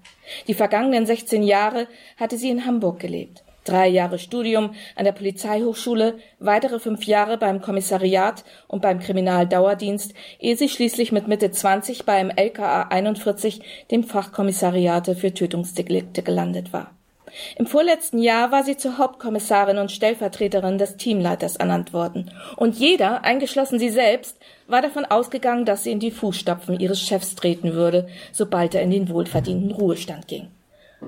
Die vergangenen 16 Jahre hatte sie in Hamburg gelebt drei Jahre Studium an der Polizeihochschule, weitere fünf Jahre beim Kommissariat und beim Kriminaldauerdienst, ehe sie schließlich mit Mitte 20 beim LKA 41, dem Fachkommissariate für Tötungsdelikte, gelandet war. Im vorletzten Jahr war sie zur Hauptkommissarin und Stellvertreterin des Teamleiters ernannt worden. Und jeder, eingeschlossen sie selbst, war davon ausgegangen, dass sie in die Fußstapfen ihres Chefs treten würde, sobald er in den wohlverdienten Ruhestand ging.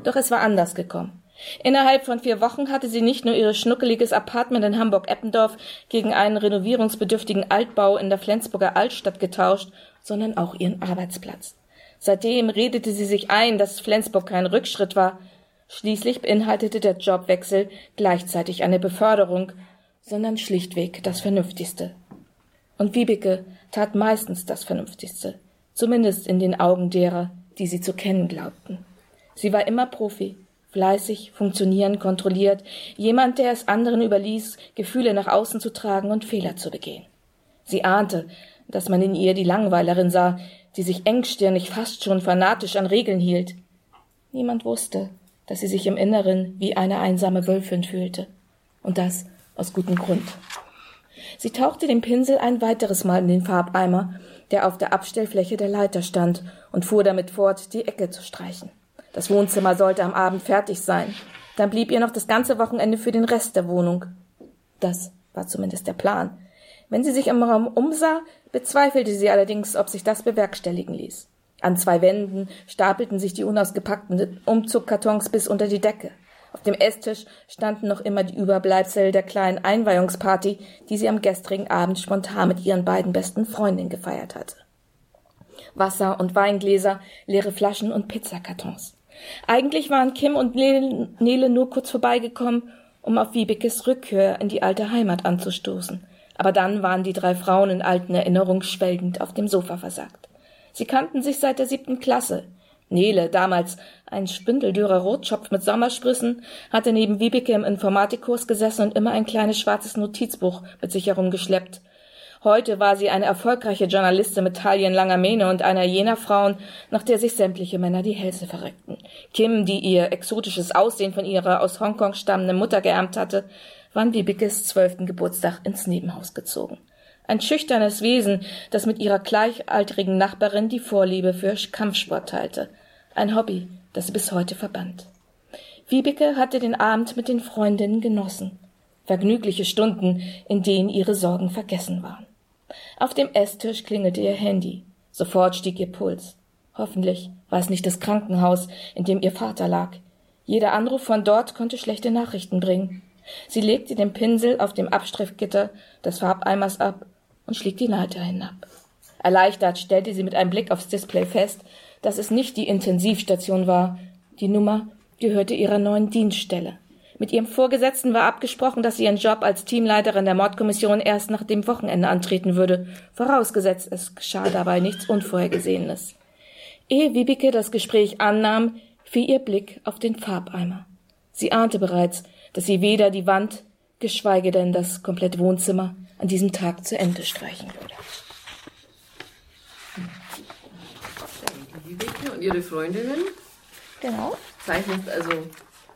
Doch es war anders gekommen. Innerhalb von vier Wochen hatte sie nicht nur ihr schnuckeliges Apartment in Hamburg-Eppendorf gegen einen renovierungsbedürftigen Altbau in der Flensburger Altstadt getauscht, sondern auch ihren Arbeitsplatz. Seitdem redete sie sich ein, dass Flensburg kein Rückschritt war. Schließlich beinhaltete der Jobwechsel gleichzeitig eine Beförderung, sondern schlichtweg das Vernünftigste. Und Wiebeke tat meistens das Vernünftigste, zumindest in den Augen derer, die sie zu kennen glaubten. Sie war immer Profi, fleißig, funktionieren, kontrolliert, jemand, der es anderen überließ, Gefühle nach außen zu tragen und Fehler zu begehen. Sie ahnte, dass man in ihr die Langweilerin sah, die sich engstirnig fast schon fanatisch an Regeln hielt. Niemand wusste, dass sie sich im Inneren wie eine einsame Wölfin fühlte. Und das aus gutem Grund. Sie tauchte den Pinsel ein weiteres Mal in den Farbeimer, der auf der Abstellfläche der Leiter stand, und fuhr damit fort, die Ecke zu streichen. Das Wohnzimmer sollte am Abend fertig sein. Dann blieb ihr noch das ganze Wochenende für den Rest der Wohnung. Das war zumindest der Plan. Wenn sie sich im Raum umsah, bezweifelte sie allerdings, ob sich das bewerkstelligen ließ. An zwei Wänden stapelten sich die unausgepackten Umzugkartons bis unter die Decke. Auf dem Esstisch standen noch immer die Überbleibsel der kleinen Einweihungsparty, die sie am gestrigen Abend spontan mit ihren beiden besten Freundinnen gefeiert hatte. Wasser und Weingläser, leere Flaschen und Pizzakartons. Eigentlich waren Kim und Nele nur kurz vorbeigekommen, um auf Wiebekes Rückkehr in die alte Heimat anzustoßen. Aber dann waren die drei Frauen in alten Erinnerungen schwelgend auf dem Sofa versagt. Sie kannten sich seit der siebten Klasse. Nele, damals ein spindeldürrer Rotschopf mit Sommersprüssen, hatte neben Wiebeke im Informatikkurs gesessen und immer ein kleines schwarzes Notizbuch mit sich herumgeschleppt, Heute war sie eine erfolgreiche Journalistin mit taillenlanger Mähne und einer jener Frauen, nach der sich sämtliche Männer die Hälse verreckten. Kim, die ihr exotisches Aussehen von ihrer aus Hongkong stammenden Mutter geerbt hatte, war an Bibikes zwölften Geburtstag ins Nebenhaus gezogen. Ein schüchternes Wesen, das mit ihrer gleichaltrigen Nachbarin die Vorliebe für Kampfsport teilte. Ein Hobby, das sie bis heute verband. Wiebeke hatte den Abend mit den Freundinnen genossen. Vergnügliche Stunden, in denen ihre Sorgen vergessen waren. Auf dem Esstisch klingelte ihr Handy. Sofort stieg ihr Puls. Hoffentlich war es nicht das Krankenhaus, in dem ihr Vater lag. Jeder Anruf von dort konnte schlechte Nachrichten bringen. Sie legte den Pinsel auf dem Abstrichgitter des Farbeimers ab und schlieg die Leiter hinab. Erleichtert stellte sie mit einem Blick aufs Display fest, dass es nicht die Intensivstation war. Die Nummer gehörte ihrer neuen Dienststelle. Mit ihrem Vorgesetzten war abgesprochen, dass sie ihren Job als Teamleiterin der Mordkommission erst nach dem Wochenende antreten würde, vorausgesetzt es geschah dabei nichts Unvorhergesehenes. Ehe Wiebike das Gespräch annahm, fiel ihr Blick auf den Farbeimer. Sie ahnte bereits, dass sie weder die Wand, geschweige denn das komplette Wohnzimmer an diesem Tag zu Ende streichen würde. Wiebeke und ihre Freundinnen. Genau. Zeichnet also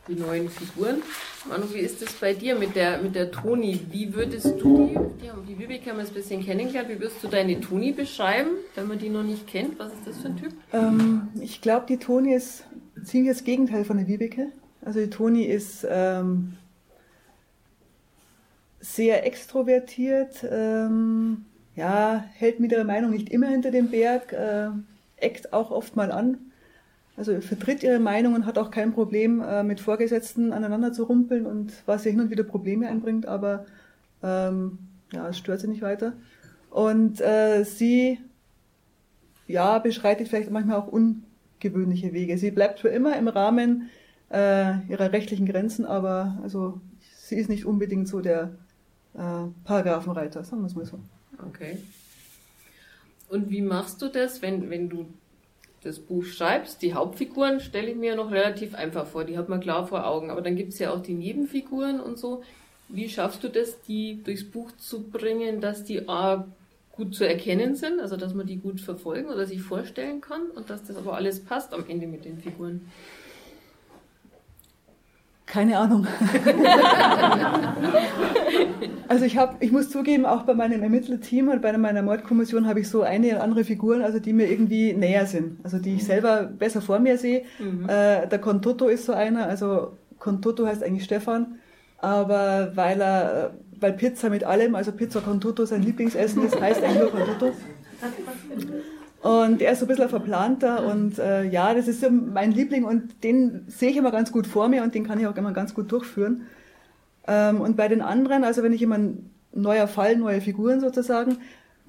die neuen Figuren. Manu, wie ist es bei dir mit der, mit der Toni? Wie würdest du die, die Vivek haben wir ein bisschen kennengelernt, wie würdest du deine Toni beschreiben, wenn man die noch nicht kennt? Was ist das für ein Typ? Ähm, ich glaube, die Toni ist ziemlich das Gegenteil von der Vibeke. Also die Toni ist ähm, sehr extrovertiert, ähm, ja, hält mit ihrer Meinung nicht immer hinter dem Berg, äh, eckt auch oft mal an, Also vertritt ihre Meinung und hat auch kein Problem, äh, mit Vorgesetzten aneinander zu rumpeln und was ihr hin und wieder Probleme einbringt, aber ähm, ja, es stört sie nicht weiter. Und äh, sie ja, beschreitet vielleicht manchmal auch ungewöhnliche Wege. Sie bleibt für immer im Rahmen äh, ihrer rechtlichen Grenzen, aber also sie ist nicht unbedingt so der äh, Paragraphenreiter, sagen wir es mal so. Okay. Und wie machst du das, wenn, wenn du das Buch schreibst? Die Hauptfiguren stelle ich mir noch relativ einfach vor, die hat man klar vor Augen, aber dann gibt es ja auch die Nebenfiguren und so. Wie schaffst du das, die durchs Buch zu bringen, dass die A gut zu erkennen sind, also dass man die gut verfolgen oder sich vorstellen kann und dass das aber alles passt am Ende mit den Figuren? Keine Ahnung. also ich habe, ich muss zugeben, auch bei meinem Ermittlerteam und bei meiner Mordkommission habe ich so eine oder andere Figuren, also die mir irgendwie näher sind, also die ich selber besser vor mir sehe. Mhm. Äh, der Contoto ist so einer, also Contoto heißt eigentlich Stefan, aber weil er, weil Pizza mit allem, also Pizza Contoto sein Lieblingsessen ist, heißt eigentlich nur Contoto. Und er ist so ein bisschen verplanter und äh, ja, das ist so mein Liebling und den sehe ich immer ganz gut vor mir und den kann ich auch immer ganz gut durchführen. Ähm, und bei den anderen, also wenn ich immer ein neuer Fall, neue Figuren sozusagen,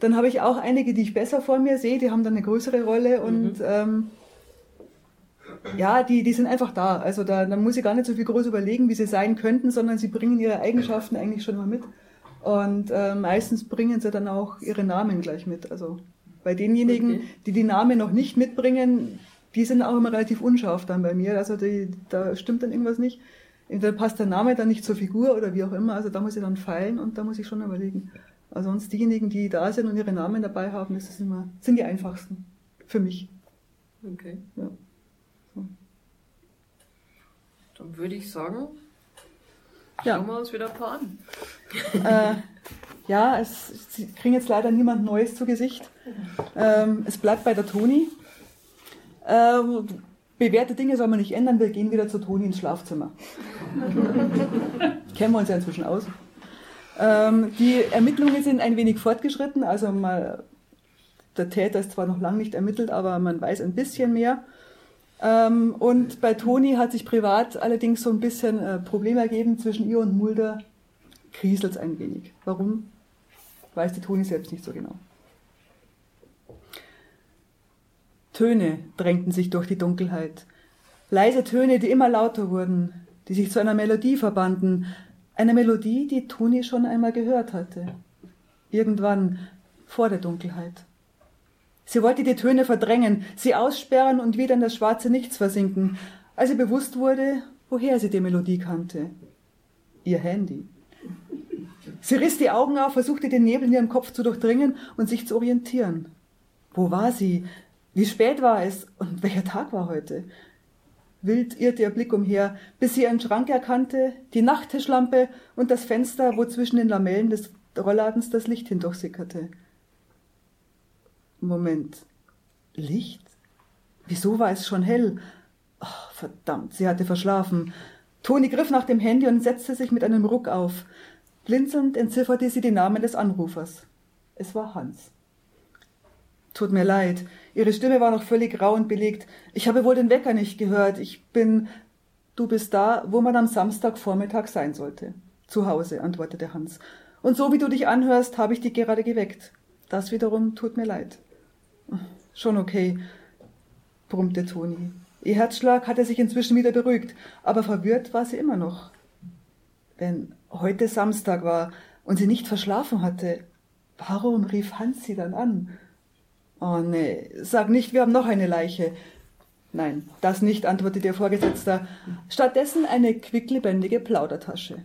dann habe ich auch einige, die ich besser vor mir sehe, die haben dann eine größere Rolle und mhm. ähm, ja, die, die sind einfach da. Also da, da muss ich gar nicht so viel groß überlegen, wie sie sein könnten, sondern sie bringen ihre Eigenschaften eigentlich schon mal mit. Und äh, meistens bringen sie dann auch ihre Namen gleich mit. Also bei denjenigen, okay. die die Namen noch nicht mitbringen, die sind auch immer relativ unscharf dann bei mir. Also die, da stimmt dann irgendwas nicht. Entweder passt der Name dann nicht zur Figur oder wie auch immer. Also da muss ich dann feilen und da muss ich schon überlegen. Also sonst diejenigen, die da sind und ihre Namen dabei haben, das ist immer, sind die einfachsten für mich. Okay. Ja. So. Dann würde ich sagen, ja. schauen wir uns wieder ein paar an. Äh, ja, es, Sie kriegen jetzt leider niemand Neues zu Gesicht. Ähm, es bleibt bei der Toni. Ähm, bewährte Dinge soll man nicht ändern, wir gehen wieder zu Toni ins Schlafzimmer. Kennen wir uns ja inzwischen aus. Ähm, die Ermittlungen sind ein wenig fortgeschritten, also mal, der Täter ist zwar noch lange nicht ermittelt, aber man weiß ein bisschen mehr. Ähm, und bei Toni hat sich privat allerdings so ein bisschen äh, Problem ergeben zwischen ihr und Mulder. Kriselt es ein wenig. Warum? Weiß die Toni selbst nicht so genau. Töne drängten sich durch die Dunkelheit. Leise Töne, die immer lauter wurden, die sich zu einer Melodie verbanden. Eine Melodie, die Toni schon einmal gehört hatte. Irgendwann vor der Dunkelheit. Sie wollte die Töne verdrängen, sie aussperren und wieder in das schwarze Nichts versinken, als ihr bewusst wurde, woher sie die Melodie kannte. Ihr Handy. Sie riss die Augen auf, versuchte den Nebel in ihrem Kopf zu durchdringen und sich zu orientieren. Wo war sie? Wie spät war es? Und welcher Tag war heute? Wild irrte ihr Blick umher, bis sie einen Schrank erkannte, die Nachttischlampe und das Fenster, wo zwischen den Lamellen des Rollladens das Licht hindurchsickerte. Moment. Licht? Wieso war es schon hell? Oh, verdammt, sie hatte verschlafen. Toni griff nach dem Handy und setzte sich mit einem Ruck auf. Blinzelnd entzifferte sie den Namen des Anrufers. Es war Hans. Tut mir leid. Ihre Stimme war noch völlig rau und belegt. Ich habe wohl den Wecker nicht gehört. Ich bin. Du bist da, wo man am Samstagvormittag sein sollte. Zu Hause, antwortete Hans. Und so wie du dich anhörst, habe ich dich gerade geweckt. Das wiederum tut mir leid. Schon okay, brummte Toni. Ihr Herzschlag hatte sich inzwischen wieder beruhigt, aber verwirrt war sie immer noch. Wenn heute Samstag war und sie nicht verschlafen hatte, warum rief Hans sie dann an? Oh nee, sag nicht, wir haben noch eine Leiche. Nein, das nicht, antwortete ihr Vorgesetzter. Stattdessen eine quicklebendige Plaudertasche.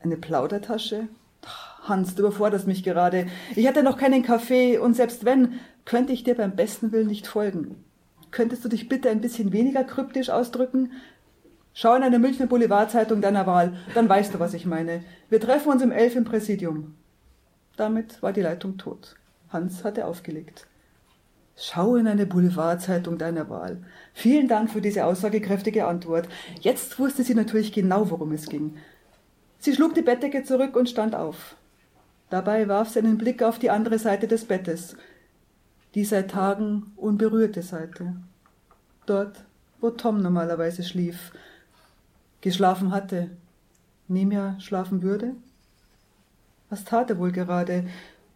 Eine Plaudertasche? Hans, du überforderst mich gerade. Ich hatte noch keinen Kaffee und selbst wenn, könnte ich dir beim besten Willen nicht folgen. Könntest du dich bitte ein bisschen weniger kryptisch ausdrücken? Schau in eine Münchner Boulevardzeitung deiner Wahl, dann weißt du, was ich meine. Wir treffen uns um elf im Präsidium. Damit war die Leitung tot. Hans hatte aufgelegt. Schau in eine Boulevardzeitung deiner Wahl. Vielen Dank für diese aussagekräftige Antwort. Jetzt wusste sie natürlich genau, worum es ging. Sie schlug die Bettdecke zurück und stand auf. Dabei warf sie einen Blick auf die andere Seite des Bettes, die seit Tagen unberührte Seite. Dort, wo Tom normalerweise schlief, geschlafen hatte, mehr schlafen würde? Was tat er wohl gerade?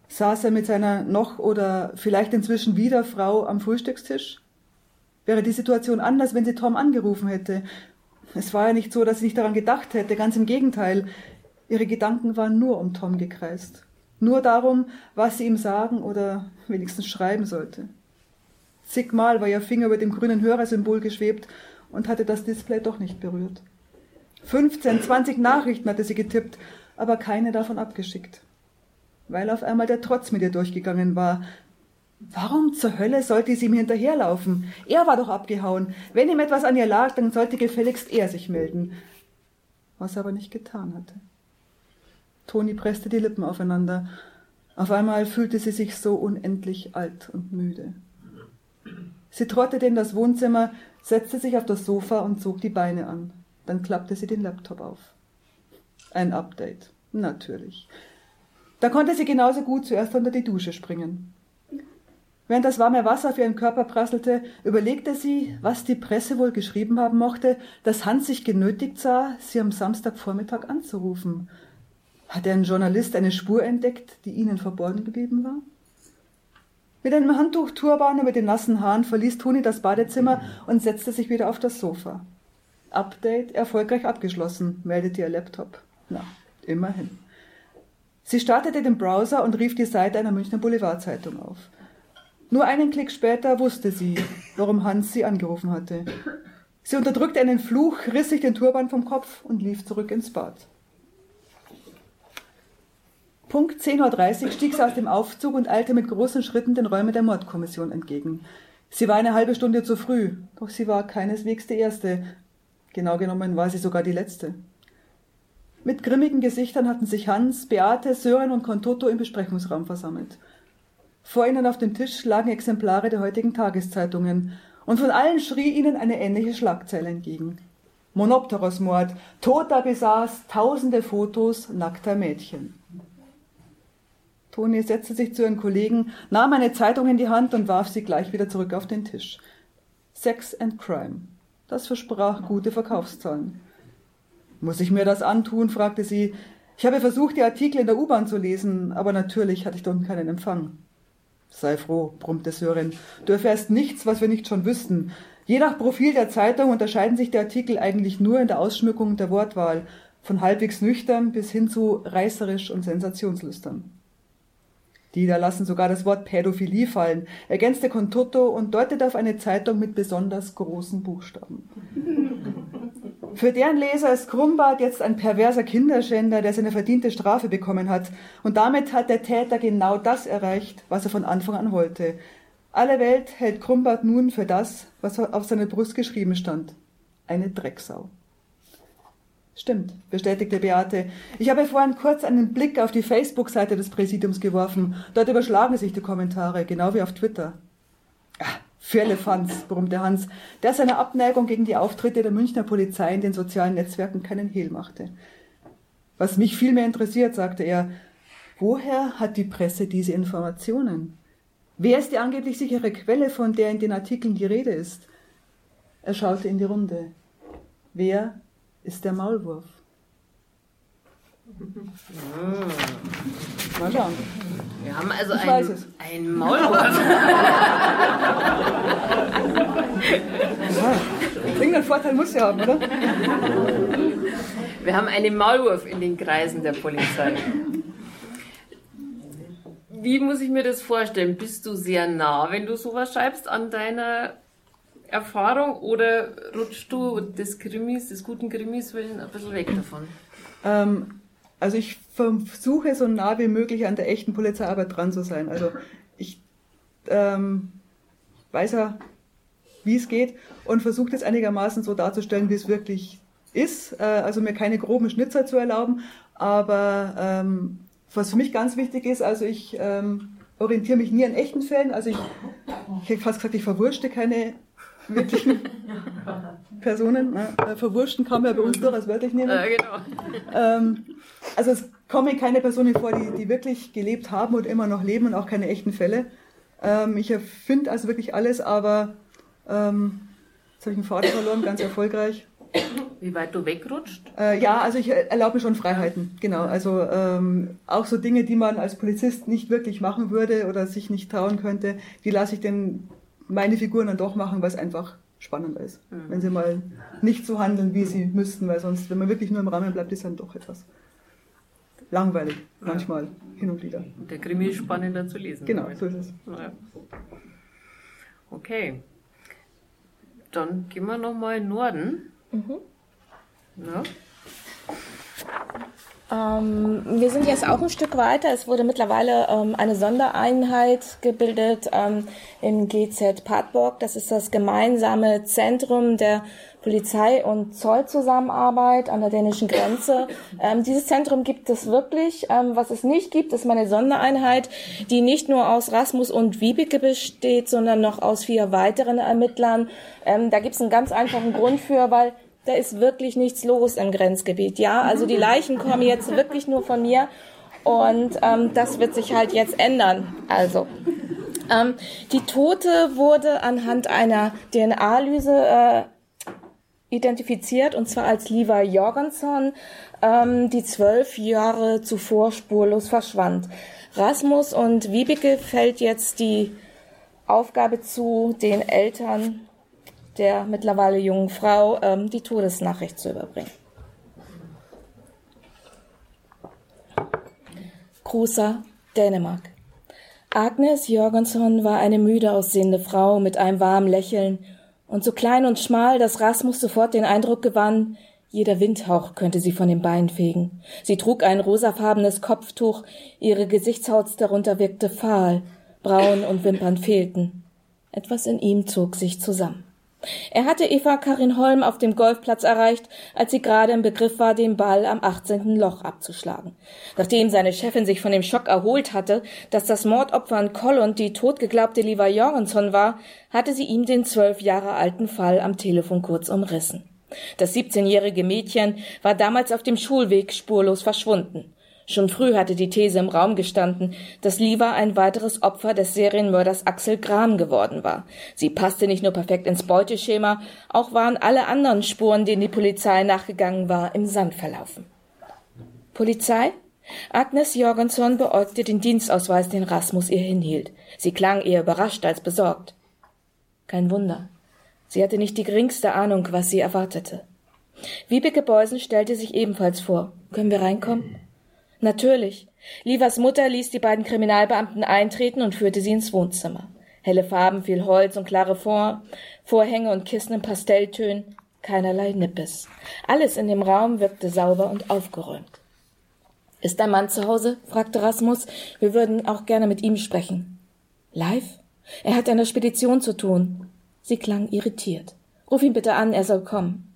Saß er mit seiner noch oder vielleicht inzwischen wieder Frau am Frühstückstisch? Wäre die Situation anders, wenn sie Tom angerufen hätte? Es war ja nicht so, dass sie nicht daran gedacht hätte, ganz im Gegenteil. Ihre Gedanken waren nur um Tom gekreist. Nur darum, was sie ihm sagen oder wenigstens schreiben sollte. Zigmal war ihr Finger über dem grünen Hörersymbol geschwebt und hatte das Display doch nicht berührt. 15, 20 Nachrichten hatte sie getippt, aber keine davon abgeschickt. Weil auf einmal der Trotz mit ihr durchgegangen war. Warum zur Hölle sollte sie ihm hinterherlaufen? Er war doch abgehauen. Wenn ihm etwas an ihr lag, dann sollte gefälligst er sich melden. Was er aber nicht getan hatte. Toni presste die Lippen aufeinander. Auf einmal fühlte sie sich so unendlich alt und müde. Sie trottete in das Wohnzimmer, setzte sich auf das Sofa und zog die Beine an. Dann klappte sie den Laptop auf. Ein Update. Natürlich. Da konnte sie genauso gut zuerst unter die Dusche springen. Während das warme Wasser auf ihren Körper prasselte, überlegte sie, was die Presse wohl geschrieben haben mochte, dass Hans sich genötigt sah, sie am Samstagvormittag anzurufen. Hatte ein Journalist eine Spur entdeckt, die ihnen verborgen geblieben war? Mit einem Handtuch Turban über den nassen Haaren verließ Toni das Badezimmer und setzte sich wieder auf das Sofa. Update erfolgreich abgeschlossen, meldete ihr Laptop. Na, immerhin. Sie startete den Browser und rief die Seite einer Münchner Boulevardzeitung auf. Nur einen Klick später wusste sie, warum Hans sie angerufen hatte. Sie unterdrückte einen Fluch, riss sich den Turban vom Kopf und lief zurück ins Bad. Punkt 10.30 Uhr stieg sie aus dem Aufzug und eilte mit großen Schritten den Räumen der Mordkommission entgegen. Sie war eine halbe Stunde zu früh, doch sie war keineswegs die Erste. Genau genommen war sie sogar die Letzte. Mit grimmigen Gesichtern hatten sich Hans, Beate, Sören und Contoto im Besprechungsraum versammelt. Vor ihnen auf dem Tisch lagen Exemplare der heutigen Tageszeitungen, und von allen schrie ihnen eine ähnliche Schlagzeile entgegen. Monopteros-Mord. Toter besaß tausende Fotos nackter Mädchen. Toni setzte sich zu ihren Kollegen, nahm eine Zeitung in die Hand und warf sie gleich wieder zurück auf den Tisch. Sex and Crime. Das versprach gute Verkaufszahlen. Muss ich mir das antun? fragte sie. Ich habe versucht, die Artikel in der U-Bahn zu lesen, aber natürlich hatte ich dort keinen Empfang. Sei froh, brummte Sören. Du erfährst nichts, was wir nicht schon wüssten. Je nach Profil der Zeitung unterscheiden sich die Artikel eigentlich nur in der Ausschmückung der Wortwahl, von halbwegs nüchtern bis hin zu reißerisch und sensationslüstern. Die da lassen sogar das Wort Pädophilie fallen, ergänzte Contutto und deutete auf eine Zeitung mit besonders großen Buchstaben. Für deren Leser ist Grumbart jetzt ein perverser Kinderschänder, der seine verdiente Strafe bekommen hat. Und damit hat der Täter genau das erreicht, was er von Anfang an wollte. Alle Welt hält Grumbart nun für das, was auf seiner Brust geschrieben stand. Eine Drecksau. Stimmt, bestätigte Beate. Ich habe vorhin kurz einen Blick auf die Facebook-Seite des Präsidiums geworfen. Dort überschlagen sich die Kommentare, genau wie auf Twitter. Ah, für Elefanz, brummte Hans, der seiner Abneigung gegen die Auftritte der Münchner Polizei in den sozialen Netzwerken keinen Hehl machte. Was mich viel mehr interessiert, sagte er, woher hat die Presse diese Informationen? Wer ist die angeblich sichere Quelle, von der in den Artikeln die Rede ist? Er schaute in die Runde. Wer ist der Maulwurf. Ah. Mal schauen. Wir haben also Ich ein, weiß es. ein Maulwurf. Irgendeinen Vorteil muss sie haben, oder? Wir haben einen Maulwurf in den Kreisen der Polizei. Wie muss ich mir das vorstellen? Bist du sehr nah, wenn du sowas schreibst, an deiner Erfahrung oder rutschst du des Krimis, des guten Krimis willen ein bisschen weg davon? Ähm, also ich versuche so nah wie möglich an der echten Polizeiarbeit dran zu sein. Also ich ähm, weiß ja, wie es geht und versuche das einigermaßen so darzustellen, wie es wirklich ist. Äh, also mir keine groben Schnitzer zu erlauben, aber ähm, was für mich ganz wichtig ist, also ich ähm, orientiere mich nie an echten Fällen. Also ich, ich hätte fast gesagt, ich verwurschte keine wirklichen Personen. Ne? Äh, Verwurschten kann man ja bei uns durchaus wörtlich nehmen. Äh, genau. Ähm, also es kommen keine Personen vor, die, die wirklich gelebt haben und immer noch leben und auch keine echten Fälle. Ähm, ich erfinde also wirklich alles, aber ähm, habe ich einen Vater verloren, ganz erfolgreich. Wie weit du wegrutscht? Äh, ja, also ich erlaube mir schon Freiheiten, genau. Also ähm, auch so Dinge, die man als Polizist nicht wirklich machen würde oder sich nicht trauen könnte, die lasse ich denn meine Figuren dann doch machen, weil es einfach spannender ist. Mhm. Wenn sie mal nicht so handeln, wie sie müssten, weil sonst, wenn man wirklich nur im Rahmen bleibt, ist dann doch etwas langweilig, manchmal ja. hin und wieder. Und der Krimi ist spannender zu lesen. Genau, so ist es. Ja. Okay. Dann gehen wir nochmal in den Norden. Mhm. Ja. Ähm, wir sind jetzt auch ein Stück weiter. Es wurde mittlerweile ähm, eine Sondereinheit gebildet ähm, im GZ Padborg. Das ist das gemeinsame Zentrum der Polizei- und Zollzusammenarbeit an der dänischen Grenze. Ähm, dieses Zentrum gibt es wirklich. Ähm, was es nicht gibt, ist meine Sondereinheit, die nicht nur aus Rasmus und Wiebeke besteht, sondern noch aus vier weiteren Ermittlern. Ähm, da gibt es einen ganz einfachen Grund für, weil da ist wirklich nichts los im Grenzgebiet. Ja, also die Leichen kommen jetzt wirklich nur von mir und ähm, das wird sich halt jetzt ändern. Also ähm, die Tote wurde anhand einer DNA-Lyse äh, identifiziert und zwar als Liva Jorgensen, ähm, die zwölf Jahre zuvor spurlos verschwand. Rasmus und Wiebeke fällt jetzt die Aufgabe zu, den Eltern der mittlerweile jungen Frau ähm, die Todesnachricht zu überbringen. Krusa, Dänemark. Agnes Jorgensson war eine müde aussehende Frau mit einem warmen Lächeln und so klein und schmal, dass Rasmus sofort den Eindruck gewann, jeder Windhauch könnte sie von den Beinen fegen. Sie trug ein rosafarbenes Kopftuch, ihre Gesichtshaut darunter wirkte fahl, Brauen und Wimpern fehlten. Etwas in ihm zog sich zusammen. Er hatte Eva Karin Holm auf dem Golfplatz erreicht, als sie gerade im Begriff war, den Ball am 18. Loch abzuschlagen. Nachdem seine Chefin sich von dem Schock erholt hatte, dass das Mordopfer in Collund die totgeglaubte Liva Jorgenson war, hatte sie ihm den zwölf Jahre alten Fall am Telefon kurz umrissen. Das 17-jährige Mädchen war damals auf dem Schulweg spurlos verschwunden. Schon früh hatte die These im Raum gestanden, dass Liva ein weiteres Opfer des Serienmörders Axel Gram geworden war. Sie passte nicht nur perfekt ins Beuteschema, auch waren alle anderen Spuren, denen die Polizei nachgegangen war, im Sand verlaufen. Polizei? Agnes Jorgenson beäugte den Dienstausweis, den Rasmus ihr hinhielt. Sie klang eher überrascht als besorgt. Kein Wunder. Sie hatte nicht die geringste Ahnung, was sie erwartete. Wiebeke Beusen stellte sich ebenfalls vor. Können wir reinkommen? Natürlich. Livas Mutter ließ die beiden Kriminalbeamten eintreten und führte sie ins Wohnzimmer. Helle Farben, viel Holz und klare Vor Vorhänge und Kissen in Pastelltönen, keinerlei Nippes. Alles in dem Raum wirkte sauber und aufgeräumt. Ist dein Mann zu Hause? fragte Rasmus. Wir würden auch gerne mit ihm sprechen. Live? Er hat eine Spedition zu tun. Sie klang irritiert. Ruf ihn bitte an, er soll kommen.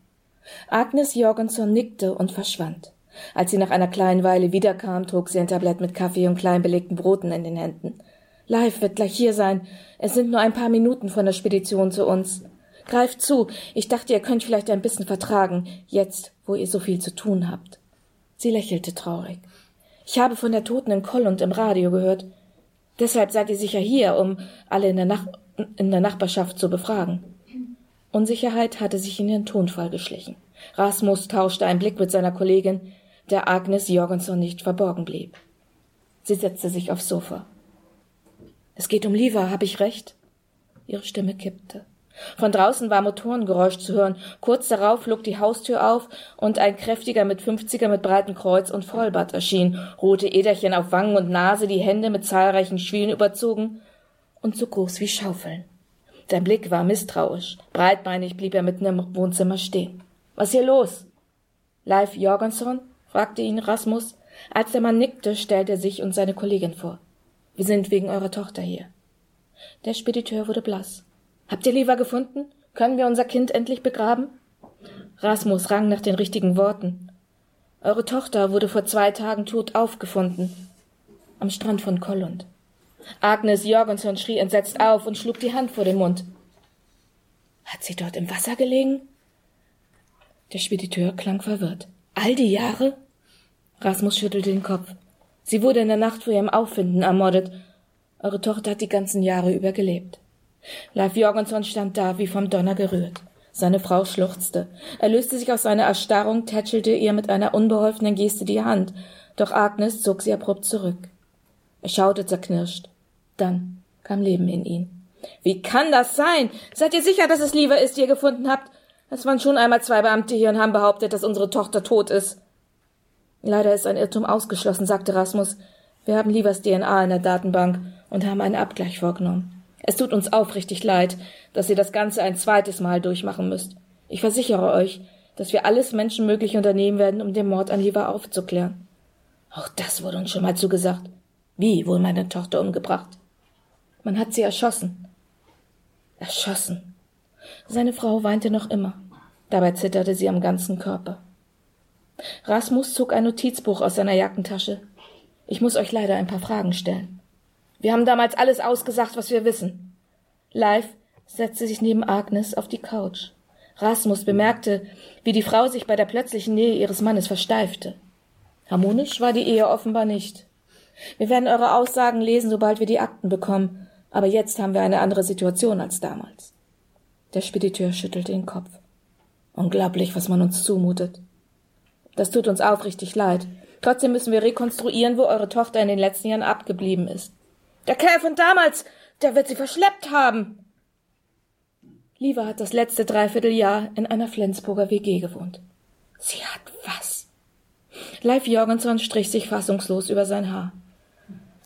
Agnes Jorgenson nickte und verschwand. Als sie nach einer kleinen Weile wiederkam, trug sie ein Tablett mit Kaffee und klein belegten Broten in den Händen. Live wird gleich hier sein. Es sind nur ein paar Minuten von der Spedition zu uns. Greift zu. Ich dachte, ihr könnt vielleicht ein bisschen vertragen, jetzt, wo ihr so viel zu tun habt. Sie lächelte traurig. Ich habe von der Toten in Koll und im Radio gehört. Deshalb seid ihr sicher hier, um alle in der, Nach in der Nachbarschaft zu befragen. Unsicherheit hatte sich in ihren Tonfall geschlichen. Rasmus tauschte einen Blick mit seiner Kollegin der Agnes Jorgenson nicht verborgen blieb. Sie setzte sich aufs Sofa. Es geht um Liva, habe ich recht? Ihre Stimme kippte. Von draußen war Motorengeräusch zu hören. Kurz darauf flog die Haustür auf und ein kräftiger mit Fünfziger mit breitem Kreuz und Vollbart erschien, rote Äderchen auf Wangen und Nase, die Hände mit zahlreichen Schwielen überzogen und so groß wie Schaufeln. Sein Blick war misstrauisch. Breitbeinig blieb er mitten im Wohnzimmer stehen. Was hier los? Live Jorgenson? Fragte ihn Rasmus. Als der Mann nickte, stellte er sich und seine Kollegin vor. Wir sind wegen eurer Tochter hier. Der Spediteur wurde blass. Habt ihr Liva gefunden? Können wir unser Kind endlich begraben? Rasmus rang nach den richtigen Worten. Eure Tochter wurde vor zwei Tagen tot aufgefunden. Am Strand von Kollund. Agnes Jorgensen schrie entsetzt auf und schlug die Hand vor den Mund. Hat sie dort im Wasser gelegen? Der Spediteur klang verwirrt. All die Jahre? Rasmus schüttelte den Kopf. Sie wurde in der Nacht vor ihrem Auffinden ermordet. Eure Tochter hat die ganzen Jahre über gelebt. Leif Jorgenson stand da wie vom Donner gerührt. Seine Frau schluchzte. Er löste sich aus seiner Erstarrung, tätschelte ihr mit einer unbeholfenen Geste die Hand, doch Agnes zog sie abrupt zurück. Er schaute zerknirscht. Dann kam Leben in ihn. Wie kann das sein? Seid ihr sicher, dass es lieber ist, die ihr gefunden habt? Es waren schon einmal zwei Beamte hier und haben behauptet, dass unsere Tochter tot ist. Leider ist ein Irrtum ausgeschlossen, sagte Rasmus. Wir haben Lievers DNA in der Datenbank und haben einen Abgleich vorgenommen. Es tut uns aufrichtig leid, dass ihr das Ganze ein zweites Mal durchmachen müsst. Ich versichere euch, dass wir alles Menschenmögliche unternehmen werden, um den Mord an Liva aufzuklären. Auch das wurde uns schon mal zugesagt. Wie wohl meine Tochter umgebracht? Man hat sie erschossen. Erschossen. Seine Frau weinte noch immer. Dabei zitterte sie am ganzen Körper. Rasmus zog ein Notizbuch aus seiner Jackentasche. Ich muss euch leider ein paar Fragen stellen. Wir haben damals alles ausgesagt, was wir wissen. Live setzte sich neben Agnes auf die Couch. Rasmus bemerkte, wie die Frau sich bei der plötzlichen Nähe ihres Mannes versteifte. Harmonisch war die Ehe offenbar nicht. Wir werden eure Aussagen lesen, sobald wir die Akten bekommen, aber jetzt haben wir eine andere Situation als damals. Der Spediteur schüttelte den Kopf. Unglaublich, was man uns zumutet. Das tut uns aufrichtig leid. Trotzdem müssen wir rekonstruieren, wo eure Tochter in den letzten Jahren abgeblieben ist. Der Kerl von damals, der wird sie verschleppt haben. Liva hat das letzte Dreivierteljahr in einer Flensburger WG gewohnt. Sie hat was? Leif Jorgenson strich sich fassungslos über sein Haar.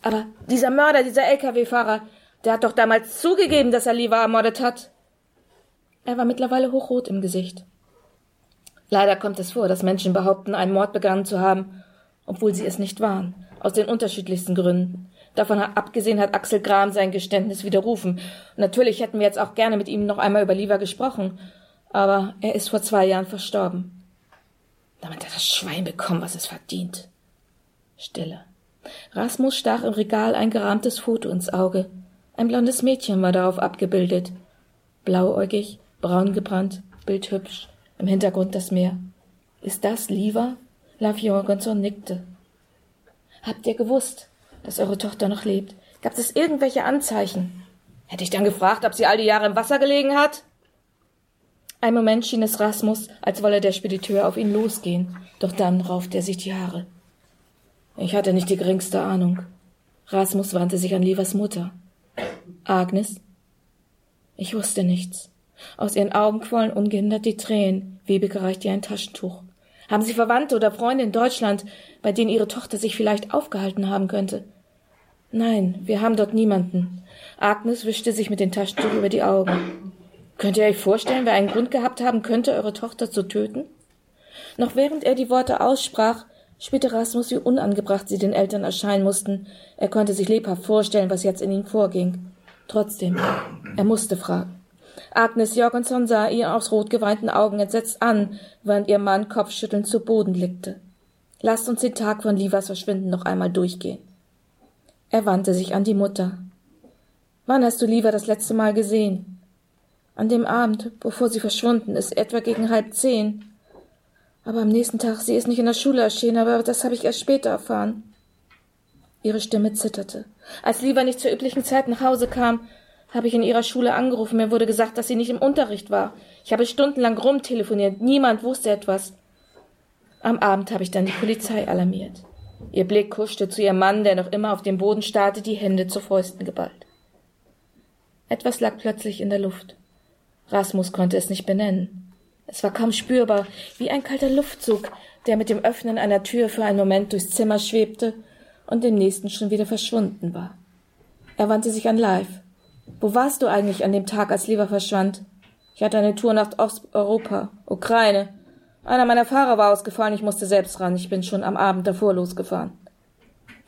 Aber dieser Mörder, dieser LKW-Fahrer, der hat doch damals zugegeben, dass er Liva ermordet hat. Er war mittlerweile hochrot im Gesicht. Leider kommt es vor, dass Menschen behaupten, einen Mord begangen zu haben, obwohl sie es nicht waren, aus den unterschiedlichsten Gründen. Davon abgesehen hat Axel Gram sein Geständnis widerrufen. natürlich hätten wir jetzt auch gerne mit ihm noch einmal über Liva gesprochen, aber er ist vor zwei Jahren verstorben. Damit hat das Schwein bekommen, was es verdient. Stille. Rasmus stach im Regal ein gerahmtes Foto ins Auge. Ein blondes Mädchen war darauf abgebildet. Blauäugig, braun gebrannt, bildhübsch, im Hintergrund das Meer. Ist das Liva? Lav Jorgenson nickte. Habt ihr gewusst, dass eure Tochter noch lebt? Gab es irgendwelche Anzeichen? Hätte ich dann gefragt, ob sie all die Jahre im Wasser gelegen hat? Ein Moment schien es Rasmus, als wolle der Spediteur auf ihn losgehen, doch dann raufte er sich die Haare. Ich hatte nicht die geringste Ahnung. Rasmus wandte sich an Livas Mutter. Agnes? Ich wusste nichts. Aus ihren Augen quollen ungehindert die Tränen. Webeke reichte ihr ein Taschentuch. Haben Sie Verwandte oder Freunde in Deutschland, bei denen Ihre Tochter sich vielleicht aufgehalten haben könnte? Nein, wir haben dort niemanden. Agnes wischte sich mit dem Taschentuch über die Augen. Könnt ihr euch vorstellen, wer einen Grund gehabt haben könnte, eure Tochter zu töten? Noch während er die Worte aussprach, spürte Rasmus, wie unangebracht sie den Eltern erscheinen mussten. Er konnte sich lebhaft vorstellen, was jetzt in ihm vorging. Trotzdem, er musste fragen. Agnes Jorgenson sah ihr aus rotgeweinten Augen entsetzt an, während ihr Mann kopfschüttelnd zu Boden blickte. Lasst uns den Tag von Livas Verschwinden noch einmal durchgehen. Er wandte sich an die Mutter. Wann hast du Liva das letzte Mal gesehen? An dem Abend, bevor sie verschwunden ist, etwa gegen halb zehn. Aber am nächsten Tag, sie ist nicht in der Schule erschienen, aber das habe ich erst später erfahren. Ihre Stimme zitterte. Als Liva nicht zur üblichen Zeit nach Hause kam, habe ich in ihrer Schule angerufen. Mir wurde gesagt, dass sie nicht im Unterricht war. Ich habe stundenlang rumtelefoniert. Niemand wusste etwas. Am Abend habe ich dann die Polizei alarmiert. Ihr Blick huschte zu ihrem Mann, der noch immer auf dem Boden starrte, die Hände zu Fäusten geballt. Etwas lag plötzlich in der Luft. Rasmus konnte es nicht benennen. Es war kaum spürbar, wie ein kalter Luftzug, der mit dem Öffnen einer Tür für einen Moment durchs Zimmer schwebte und dem nächsten schon wieder verschwunden war. Er wandte sich an Live. Wo warst du eigentlich an dem Tag, als Lieber verschwand? Ich hatte eine Tour nach Osteuropa, Ukraine. Einer meiner Fahrer war ausgefallen, ich musste selbst ran. Ich bin schon am Abend davor losgefahren.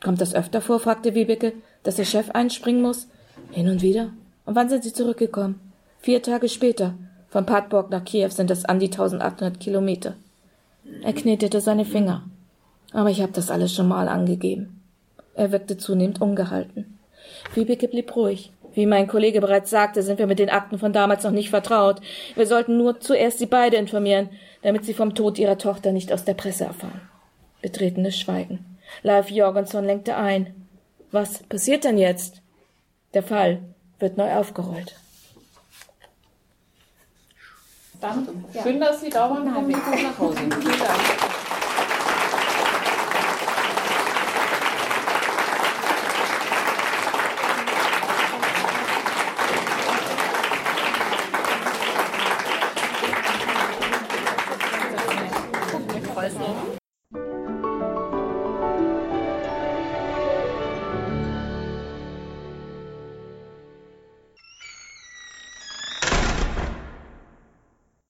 Kommt das öfter vor? fragte Wiebeke, dass der Chef einspringen muss? Hin und wieder. Und wann sind Sie zurückgekommen? Vier Tage später. Von Padborg nach Kiew sind es an die 1800 Kilometer. Er knetete seine Finger. Aber ich habe das alles schon mal angegeben. Er wirkte zunehmend ungehalten. Wiebeke blieb ruhig. Wie mein Kollege bereits sagte, sind wir mit den Akten von damals noch nicht vertraut. Wir sollten nur zuerst sie beide informieren, damit sie vom Tod ihrer Tochter nicht aus der Presse erfahren. Betretenes Schweigen. Live Jorgenson lenkte ein. Was passiert denn jetzt? Der Fall wird neu aufgerollt. Dann schön, dass Sie da waren. Kommen Sie gut nach Hause. Vielen Dank.